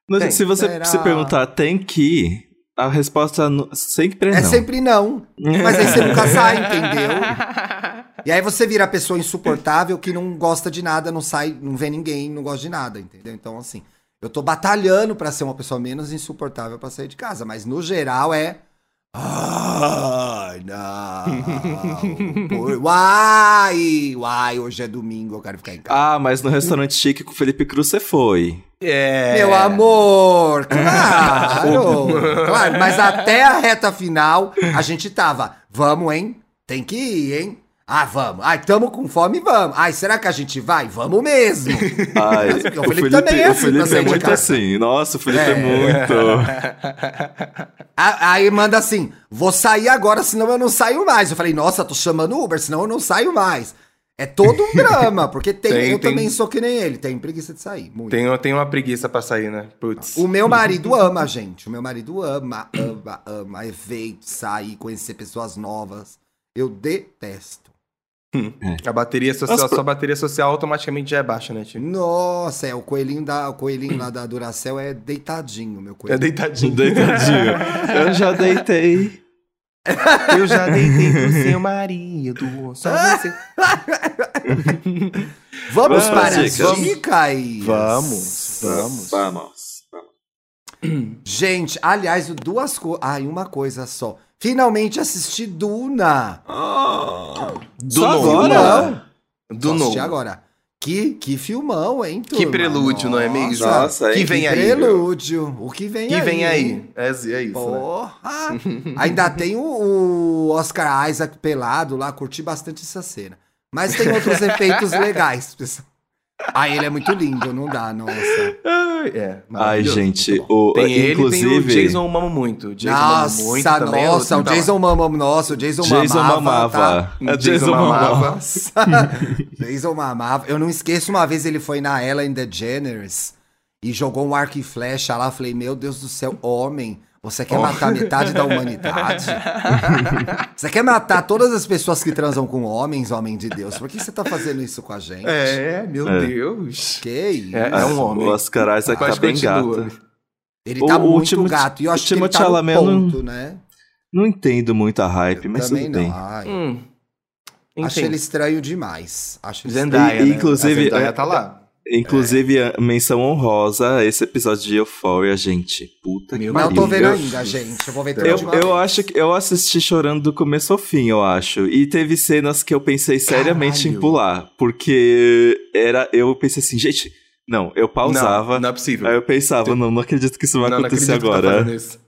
Mas Tem. se você Será? se perguntar tem que ir, a resposta nu- sempre é É não. sempre não. Mas aí você nunca sai, entendeu? E aí você vira a pessoa insuportável que não gosta de nada, não sai, não vê ninguém, não gosta de nada, entendeu? Então, assim, eu tô batalhando pra ser uma pessoa menos insuportável pra sair de casa, mas no geral é. Ai, não. Por- Uai! Uai, hoje é domingo, eu quero ficar em casa. Ah, mas no restaurante chique com o Felipe Cruz você foi. É. Meu amor, claro, claro, mas até a reta final a gente tava, vamos, hein? Tem que ir, hein? Ah, vamos. Ai, tamo com fome, vamos. Ai, será que a gente vai? Vamos mesmo. Ai, Porque o Felipe, também é o assim, Felipe pra sair é muito assim. Nossa, o Felipe é, É. muito. A- Aí manda assim, vou sair agora, senão eu não saio mais. Eu falei, nossa, tô chamando Uber, senão eu não saio mais. É todo um drama, porque tem, Tem- eu tem- também sou que nem ele, tenho preguiça de sair, muito. Tem, tem uma preguiça pra sair, né? Putz. O meu marido ama, gente. O meu marido ama, ama, ama evento, sair, conhecer pessoas novas. Eu detesto. A bateria social, Nossa, sua bateria social automaticamente já é baixa, né, tio? Nossa, é, o coelhinho, da, o coelhinho lá da Duracell é deitadinho, meu É coelhinho. deitadinho. Deitadinho. Eu já deitei. Eu já deitei com seu marido. Só você. Vamos Vamos, para as dicas. dicas. Vamos, vamos. Vamos. Gente, aliás, o duas coisas. Ai, uma coisa só. Finalmente assisti Duna. Do Só agora? Do Só novo. assisti agora. Que, que filmão, hein, Que turma? prelúdio, não é mesmo? Nossa, hein? que vem que aí. prelúdio. O que vem Que aí. vem hein? aí. É, é isso, né? Porra! Ainda tem o, o Oscar Isaac pelado lá, curti bastante essa cena. Mas tem outros efeitos legais. pessoal. Ah, ele é muito lindo, não dá, nossa. Ai, É, Ai, gente, muito o, Tem ele, inclusive. tem o Jason Mamo Muito. O Jason nossa, Mamo Muito também. é outro nossa, o tá. Jason mamava. Nossa, o Jason, Jason mamava. mamava. tá? É, Jason Jason mamava. mamava. Nossa. Jason mamava. Eu não esqueço uma vez ele foi na Ellen DeGeneres e jogou um arco e flecha lá. Falei, meu Deus do céu, homem, você quer matar metade da humanidade? você quer matar todas as pessoas que transam com homens, homem de Deus? Por que você tá fazendo isso com a gente? É, meu É. Deus. Que isso? É, é um homem. O Oscar Isaac tá bem continua. gato. Ele tá o muito Timothée- gato. E eu acho que ele tá no Chalamet não- ponto, né? Não entendo muito a hype, mas Também tudo não. bem. Ai, Hum. acho ele estranho demais. Acho ele Zendaya, E- né? inclusive, A Zendaya é- tá lá. Inclusive, a menção honrosa, esse episódio de Euphoria, gente. Puta que Meu Mas eu pariu. tô vendo Eu- ainda, gente. Eu vou ver Eu, eu vez. acho que eu assisti chorando do começo ao fim, eu acho. E teve cenas que eu pensei seriamente em Caralho. pular. Porque era. Eu pensei assim, gente, não, eu pausava. Não, não é possível. Aí eu pensava, não, não acredito que isso vai Não, não acontecer que tá agora. isso.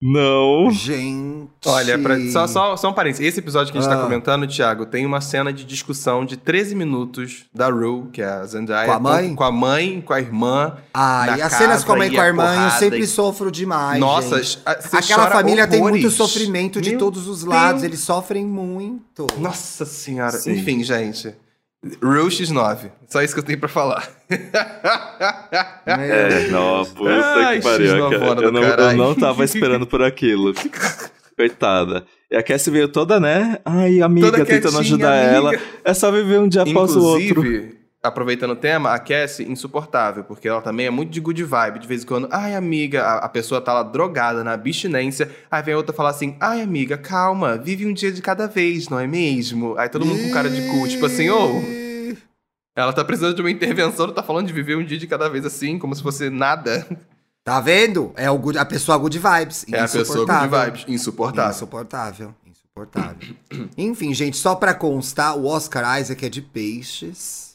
Não. Gente. Olha, pra- só, só, só um parênteses. Esse episódio que a gente tá Ah. comentando, Thiago, tem uma cena de discussão de 13 minutos da Rue, que é a Zendaya. Com a mãe? Com a mãe, com a irmã. Ah, e as cenas com a mãe e com a a irmã, eu sempre e- sofro demais. Nossa, gente. a- Aquela família tem muito horrores. sofrimento de Meu todos os lados, Deus. eles sofrem muito. Nossa senhora. Sim. Enfim, gente. Rue X9. Só isso que eu tenho pra falar. É, não, puta Ai, que pariu. Fora Eu não, eu não tava esperando por aquilo. Coitada. E a Cassie veio toda, né? Ai, amiga, Toda tentando ajudar amiga. ela. É só viver um dia após o outro. Inclusive, aproveitando o tema, a Cassie, insuportável, porque ela também é muito de good vibe. De vez em quando, ai, amiga, a, a pessoa tá lá drogada, na abstinência. Aí vem a outra falar assim, ai, amiga, calma, vive um dia de cada vez, não é mesmo? Aí todo mundo com cara de cu, tipo assim, ô. Ela tá precisando de uma intervenção, não tá falando de viver um dia de cada vez assim, como se fosse nada. Tá vendo? É o good- a pessoa good vibes. É a pessoa good insuportável. vibes, insuportável. Insuportável. Insuportável. Enfim, gente, só pra constar, o Oscar Isaac é de peixes.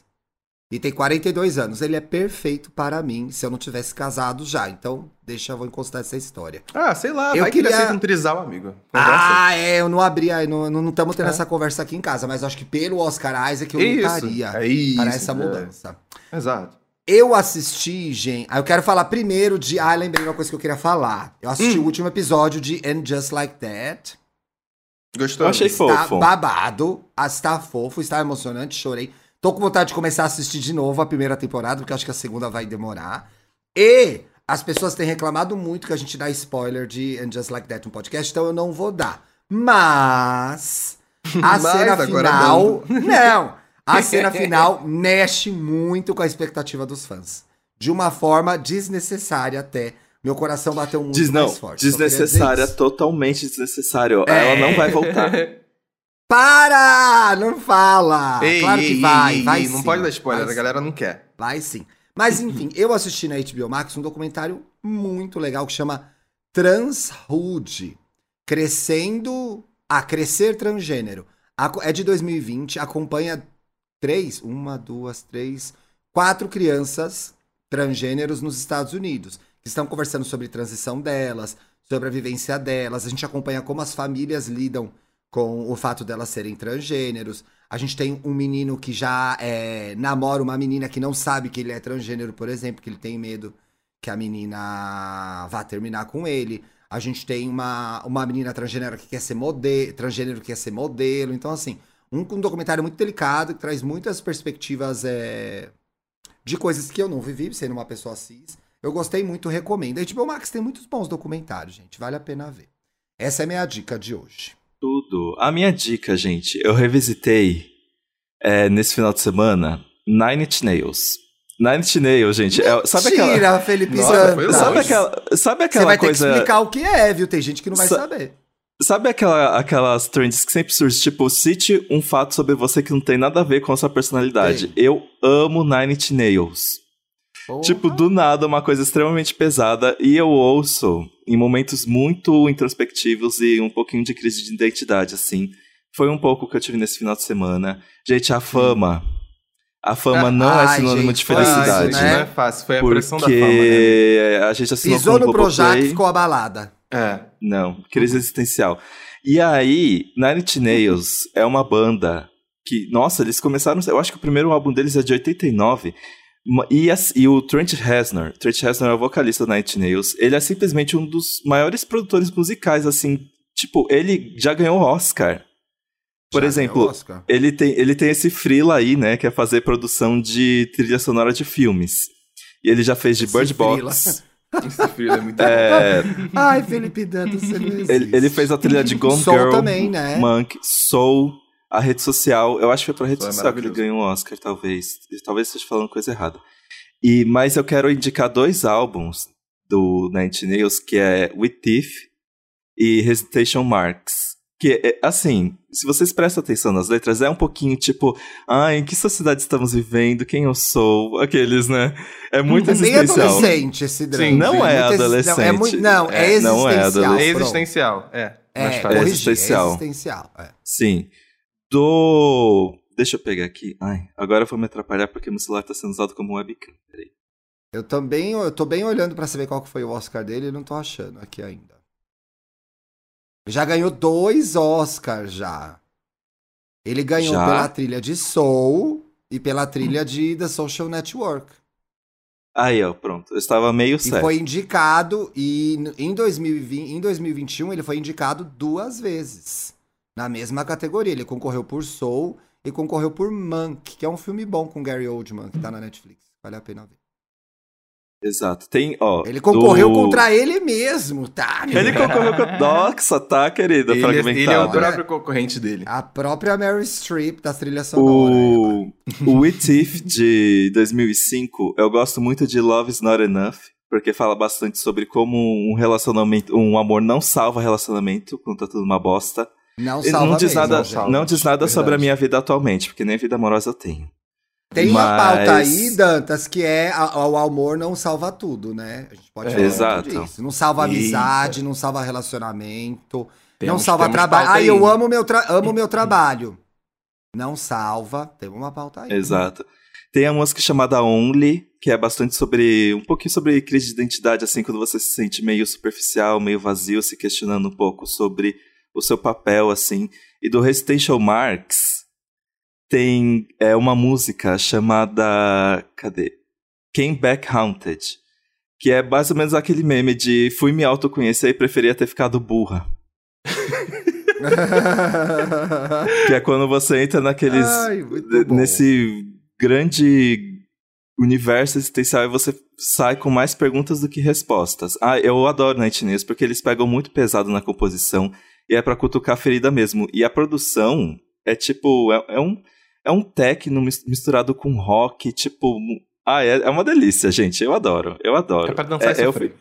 E tem 42 anos. Ele é perfeito para mim, se eu não tivesse casado já. Então, deixa eu vou encostar essa história. Ah, sei lá, Eu vai que ele queria- aceita um trisal, amigo. Conversa. Ah, é, eu não abri, não estamos não, estamos tendo É. essa conversa aqui em casa, mas acho que pelo Oscar Isaac eu Isso, lutaria é isso, para essa é. mudança. Exato. Eu assisti, gente. Aí eu quero falar primeiro de. Ah, lembrei uma coisa que eu queria falar. Eu assisti Hum. o último episódio de And Just Like That. Gostou? Eu achei Está fofo. babado, ah, está fofo, está emocionante, chorei. Tô com vontade de começar a assistir de novo a primeira temporada, porque acho que a segunda vai demorar. E as pessoas têm reclamado muito que a gente dá spoiler de And Just Like That no podcast, então eu não vou dar. Mas a Mas cena agora final. Não! A cena final mexe muito com a expectativa dos fãs. De uma forma desnecessária até. Meu coração bateu muito Diz, não, mais forte. Desnecessária, totalmente desnecessário. É. Ela não vai voltar. Para! Não fala! Ei, claro que ei, vai, ei, vai sim. Não pode dar spoiler, vai a galera não quer. Vai sim. Mas enfim, eu assisti na HBO Max um documentário muito legal que chama Transhood. Crescendo. a Crescer Transgênero. É de 2020, acompanha três, uma, duas, três, quatro crianças transgêneros nos Estados Unidos, que estão conversando sobre transição delas, sobre a vivência delas. A gente acompanha como as famílias lidam com o fato delas serem transgêneros. A gente tem um menino que já é, namora uma menina que não sabe que ele é transgênero, por exemplo, que ele tem medo que a menina vá terminar com ele. A gente tem uma, uma menina transgênero que quer ser modelo, transgênero que quer ser modelo. Então, assim, um, um documentário muito delicado que traz muitas perspectivas é, de coisas que eu não vivi, sendo uma pessoa cis. Eu gostei muito, recomendo. A HBO Max tem muitos bons documentários, gente. Vale a pena ver. Essa é a minha dica de hoje. Tudo. A minha dica, gente, eu revisitei é, nesse final de semana Nine Inch Nails. Nine Inch Nails, gente, é- sabe aquela... Tira, Felipe Nossa, Santa. Sabe aquela, sabe Você aquela vai ter coisa... que explicar o que é, viu? Tem gente que não vai Sa- saber. Sabe aquela, aquelas trends que sempre surgem, tipo, cite um fato sobre você que não tem nada a ver com a sua personalidade. Tem. Eu amo Nine Inch Nails. Tipo, do nada, uma coisa extremamente pesada. E eu ouço em momentos muito introspectivos e um pouquinho de crise de identidade, assim. Foi um pouco o que eu tive nesse final de semana. Gente, a fama. A fama não é Ai, sinônimo gente, de felicidade. isso, né? não é fácil, foi a pressão da fama, né? Porque a gente assinou Pisou no. Projac e ficou abalada. É. Não, crise existencial. E aí, Nine Inch Nails é uma banda que, nossa, eles começaram, eu acho que o primeiro álbum deles é de 89, ma- e, e o Trent Reznor, Trent Reznor é o vocalista da Nine Inch Nails, ele é simplesmente um dos maiores produtores musicais, assim, tipo, ele já ganhou Oscar. Por Já exemplo, Oscar. ele tem, ele tem esse freela aí, né, que é fazer produção de trilha sonora de filmes. E ele já fez de Esse Bird freela. Box. Esse frio é muito É, Ai, Felipe Dantas, você não existe. ele, ele fez a trilha de Gone Soul Girl, também, né? Monk, Soul, a rede social. Eu acho que foi pra rede Soul é social que ele ganhou um Oscar, talvez. Talvez esteja falando coisa errada. E, mas eu quero indicar dois álbuns do Inch Nails, que é With Teeth e Hesitation Marks. Que, é, assim, se vocês prestam atenção nas letras, é um pouquinho tipo, ah, em que sociedade estamos vivendo, quem eu sou, aqueles, né? É muito Bem existencial. adolescente esse drama. Sim, não é exi- adolescente. Não, é, muito, não, é, É, não é existencial. adolescente. É pronto. existencial, é. É, mais fácil. corrigir, existencial. É existencial. é. Sim. Do. Deixa eu pegar aqui. Ai, agora eu vou me atrapalhar porque meu celular tá sendo usado como webcam. Peraí. Eu também, eu tô bem olhando pra saber qual que foi o Oscar dele e não tô achando aqui ainda. Já ganhou dois Oscars já. Ele ganhou Já? pela trilha de Soul e pela trilha de The Social Network. Aí, ó, pronto. Eu estava meio E certo. foi indicado, e em, 2020, em 2021 ele foi indicado duas vezes. Na mesma categoria. Ele concorreu por Soul e concorreu por Monk, que é um filme bom com Gary Oldman, que tá na Netflix. Vale a pena ver. Exato. Tem, ó. Ele concorreu do- contra ele mesmo, tá? Ele concorreu com Doxa, tá, querida? Ele, Fragmentado. ele é o próprio concorrente dele. A própria Mary Streep da trilha sonora. O, o With If de 2005, eu gosto muito de Love is Not Enough, porque fala bastante sobre como um relacionamento, um amor não salva relacionamento, quando tá tudo uma bosta. Não salva não diz mesmo, nada, não salva. não diz nada sobre a Verdade. minha vida atualmente, porque nem vida amorosa eu tenho. Tem uma Mas- pauta aí, Dantas, que é o amor não salva tudo, né? A gente pode É, falar exato. disso. Não salva amizade, não salva relacionamento, não Temos- salva temos trabalho. Ah, aí. eu amo meu, tra- amo meu trabalho. Não salva. Tem uma pauta aí. Exato. Tem a música chamada Only, que é bastante sobre. um pouquinho sobre crise de identidade, assim, quando você se sente meio superficial, meio vazio, se questionando um pouco sobre o seu papel, assim. E do Residential Marks tem é, uma música chamada. Cadê? Came Back Haunted. Que é mais ou menos aquele meme de fui me autoconhecer e preferia ter ficado burra. Que é quando você entra naqueles. Ai, nesse grande universo existencial e você sai com mais perguntas do que respostas. Ah, eu adoro Night News porque eles pegam muito pesado na composição e é pra cutucar a ferida mesmo. E a produção é tipo, é, é um, é um techno mis- misturado com rock, tipo... Ah, é, é uma delícia, gente. Eu adoro, eu adoro. É pra dançar É, e eu, sofrer. fi-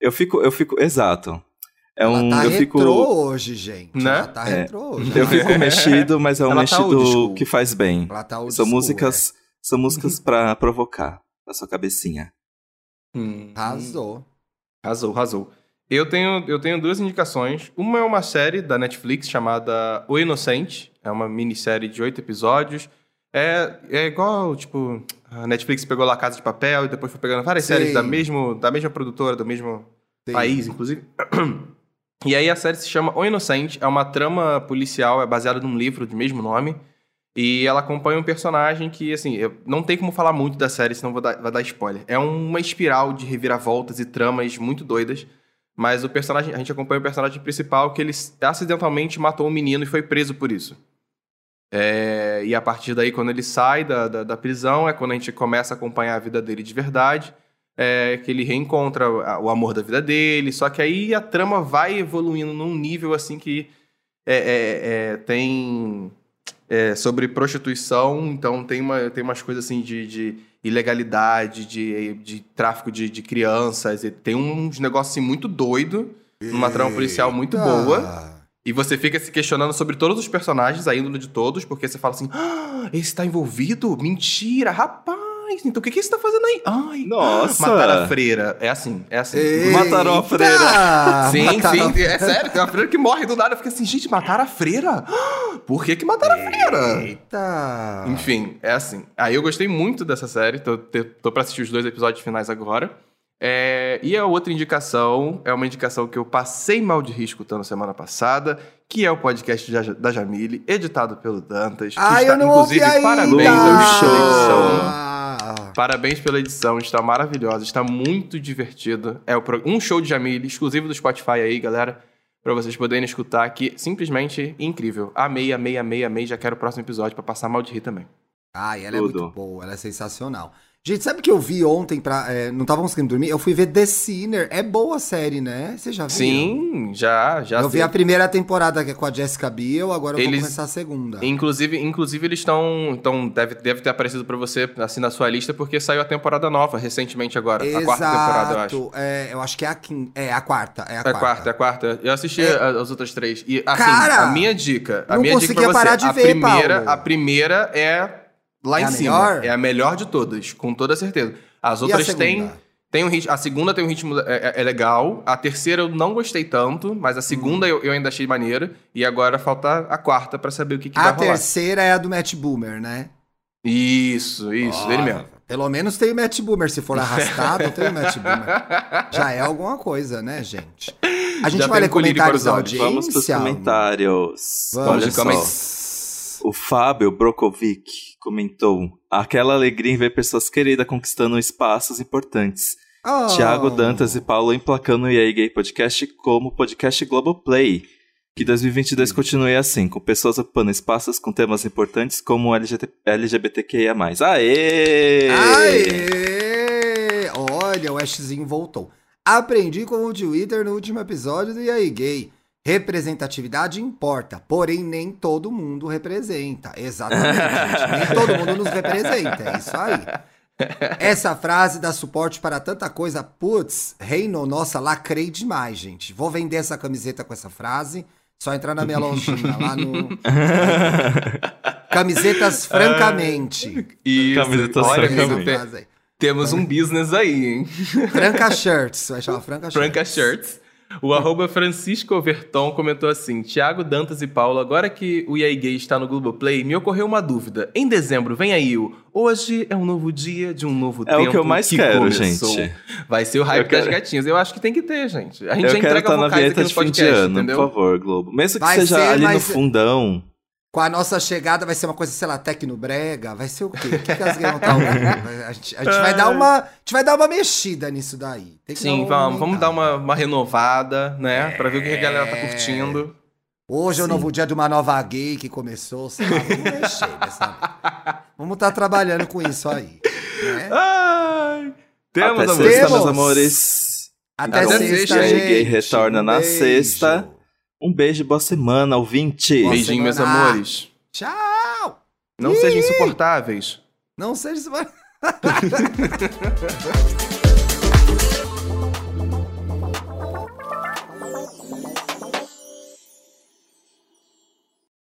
eu fico, eu fico, exato. É Ela um, tá eu retrô fico, hoje, gente. Né? Ela tá É. retrô hoje. eu fico mexido, mas é um Ela tá mexido school. que faz bem. Ela tá old São school, músicas, são músicas pra provocar a sua cabecinha. Hum. é. Arrasou. Arrasou, arrasou. Eu tenho, eu tenho duas indicações. Uma é uma série da Netflix chamada O Inocente. É uma minissérie de oito episódios. É, é igual, tipo, a Netflix pegou lá Casa de Papel e depois foi pegando várias Sim. séries da, mesmo, da mesma produtora, do mesmo Sim. país, inclusive. E aí a série se chama O Inocente, é uma trama policial, é baseada num livro de mesmo nome. E ela acompanha um personagem que, assim, eu não tem como falar muito da série, senão vou dar, vai dar spoiler. É uma espiral de reviravoltas e tramas muito doidas. Mas o personagem, a gente acompanha o personagem principal que ele acidentalmente matou um menino e foi preso por isso. É, e a partir daí, quando ele sai da, da, da prisão, é quando a gente começa a acompanhar a vida dele de verdade é, que ele reencontra o amor da vida dele, só que aí a trama vai evoluindo num nível assim que é, é, é, tem é, sobre prostituição, então tem, uma, tem umas coisas assim de, de ilegalidade, de, de tráfico de, de crianças, tem uns negócios assim muito doido, numa trama policial muito boa. E você fica se questionando sobre todos os personagens, a índole de todos, porque você fala assim: ah, esse tá envolvido? Mentira, rapaz! Então o que, que esse tá fazendo aí? Ai, Nossa! Mataram a freira. É assim, é assim. Mataram a Eita! freira. Sim, Mataram sim, é sério, tem uma freira que morre do nada. Eu fico assim, gente, mataram a freira? Por que que mataram a freira? Eita! Enfim, é assim. Aí eu gostei muito dessa série, tô, tô pra assistir os dois episódios finais agora. É, e a outra indicação é uma indicação que eu passei mal de rir escutando semana passada, que é o podcast da, da Jamile, editado pelo Dantas. que Ai, está, eu não ouvi inclusive, ainda! parabéns ao show. Ah, Parabéns pela edição, está maravilhosa, está muito divertido. É um show de Jamile, exclusivo do Spotify aí, galera, pra vocês poderem escutar aqui. Simplesmente incrível. Amei, amei, amei, amei. Já quero o próximo episódio pra passar mal de rir também. Ai, ela é Tudo. muito boa, ela é sensacional. Gente, sabe o que eu vi ontem pra. é, não tava conseguindo dormir? Eu fui ver The Sinner. É boa a série, né? Você já viu? Sim, já, já. Eu vi a primeira temporada que é com a Jessica Biel, agora eu Eles- vou começar a segunda. Inclusive, inclusive eles estão. Então, deve, deve ter aparecido pra você assim na sua lista, porque saiu a temporada nova recentemente agora. A quarta temporada, eu acho. Exato. É, eu acho que é a quinta. É, a quarta. É a É a quarta. quarta, é a quarta. Eu assisti É. as outras três. E, assim, Cara, a minha dica. A não minha dica pra você. parar de a ver, primeira, Paulo. A primeira é lá É em a cima. melhor? É a melhor de todas, com toda certeza. As a outras têm. Tem um ritmo, a segunda tem um ritmo é, é- é legal. A terceira eu não gostei tanto, mas a segunda eu, eu ainda achei maneira. E agora falta a quarta pra saber o que, que A vai rolar. terceira é a do Matt Boomer, né? Isso, isso, ele mesmo. Pelo menos tem o Matt Boomer. Se for arrastado, tem o Matt Boomer. Já é alguma coisa, né, gente? A gente Já vai ler comentários da para audiência. Vamos pros comentários. Vamos, Olha só. comentários. O Fábio Brokovic comentou: aquela alegria em ver pessoas queridas conquistando espaços importantes. Oh. Tiago Dantas e Paulo emplacando o EA Gay Podcast como podcast Globoplay. Que 2022 continue assim, com pessoas ocupando espaços com temas importantes como LGBT, LGBTQIA+. Aê! Aê! Olha, o Ashzinho voltou. Aprendi com o Twitter no último episódio do E aí Gay. Representatividade importa, porém nem todo mundo representa. Exatamente, gente. Nem todo mundo nos representa. É isso aí. Essa frase dá suporte para tanta coisa. Putz, reino, nossa, lacrei demais, gente. Vou vender essa camiseta com essa frase. Só entrar na minha lojinha lá no. Camisetas francamente. Isso, Camisetas olha, francamente. temos um business aí, hein? Franca Shirts, vai chamar Franca Shirts. Franca Shirts. O arroba Francisco Overton comentou assim: Tiago, Dantas e Paulo, agora que o EA Gay está no Globoplay, me ocorreu uma dúvida. Em dezembro vem aí o Hoje é um novo dia de um novo É o tempo. que eu mais quero, começou." gente. Vai ser o hype Eu quero- das gatinhas. Eu acho que tem que ter, gente. A gente Eu já quero entrega na vocais aqui no de fim de podcast, ano, entendeu? por favor, Globo. Mesmo que Vai seja ser, ali no fundão. Com a nossa chegada vai ser uma coisa, sei lá, tecnobrega, vai ser o quê? O que, que as gays vão estar ouvindo? Vai- A gente, a gente vai dar uma, a gente vai dar uma mexida nisso daí. Tem que Sim, vamos, vamos dar uma, uma renovada, né? Pra ver o que a galera tá curtindo. Hoje é o novo dia de uma nova gay que começou, sei lá, vamos mexer nessa... Vamos estar trabalhando com isso aí. né? Ai, temos, Até sexta, Temos. meus amores. Até Até sexta, sexta, gente. Gay retorna Um na beijo. sexta. Um beijo, boa semana, ouvinte. Boa Beijinho, meus semana. amores. Tchau! Não sejam insuportáveis. Não seja.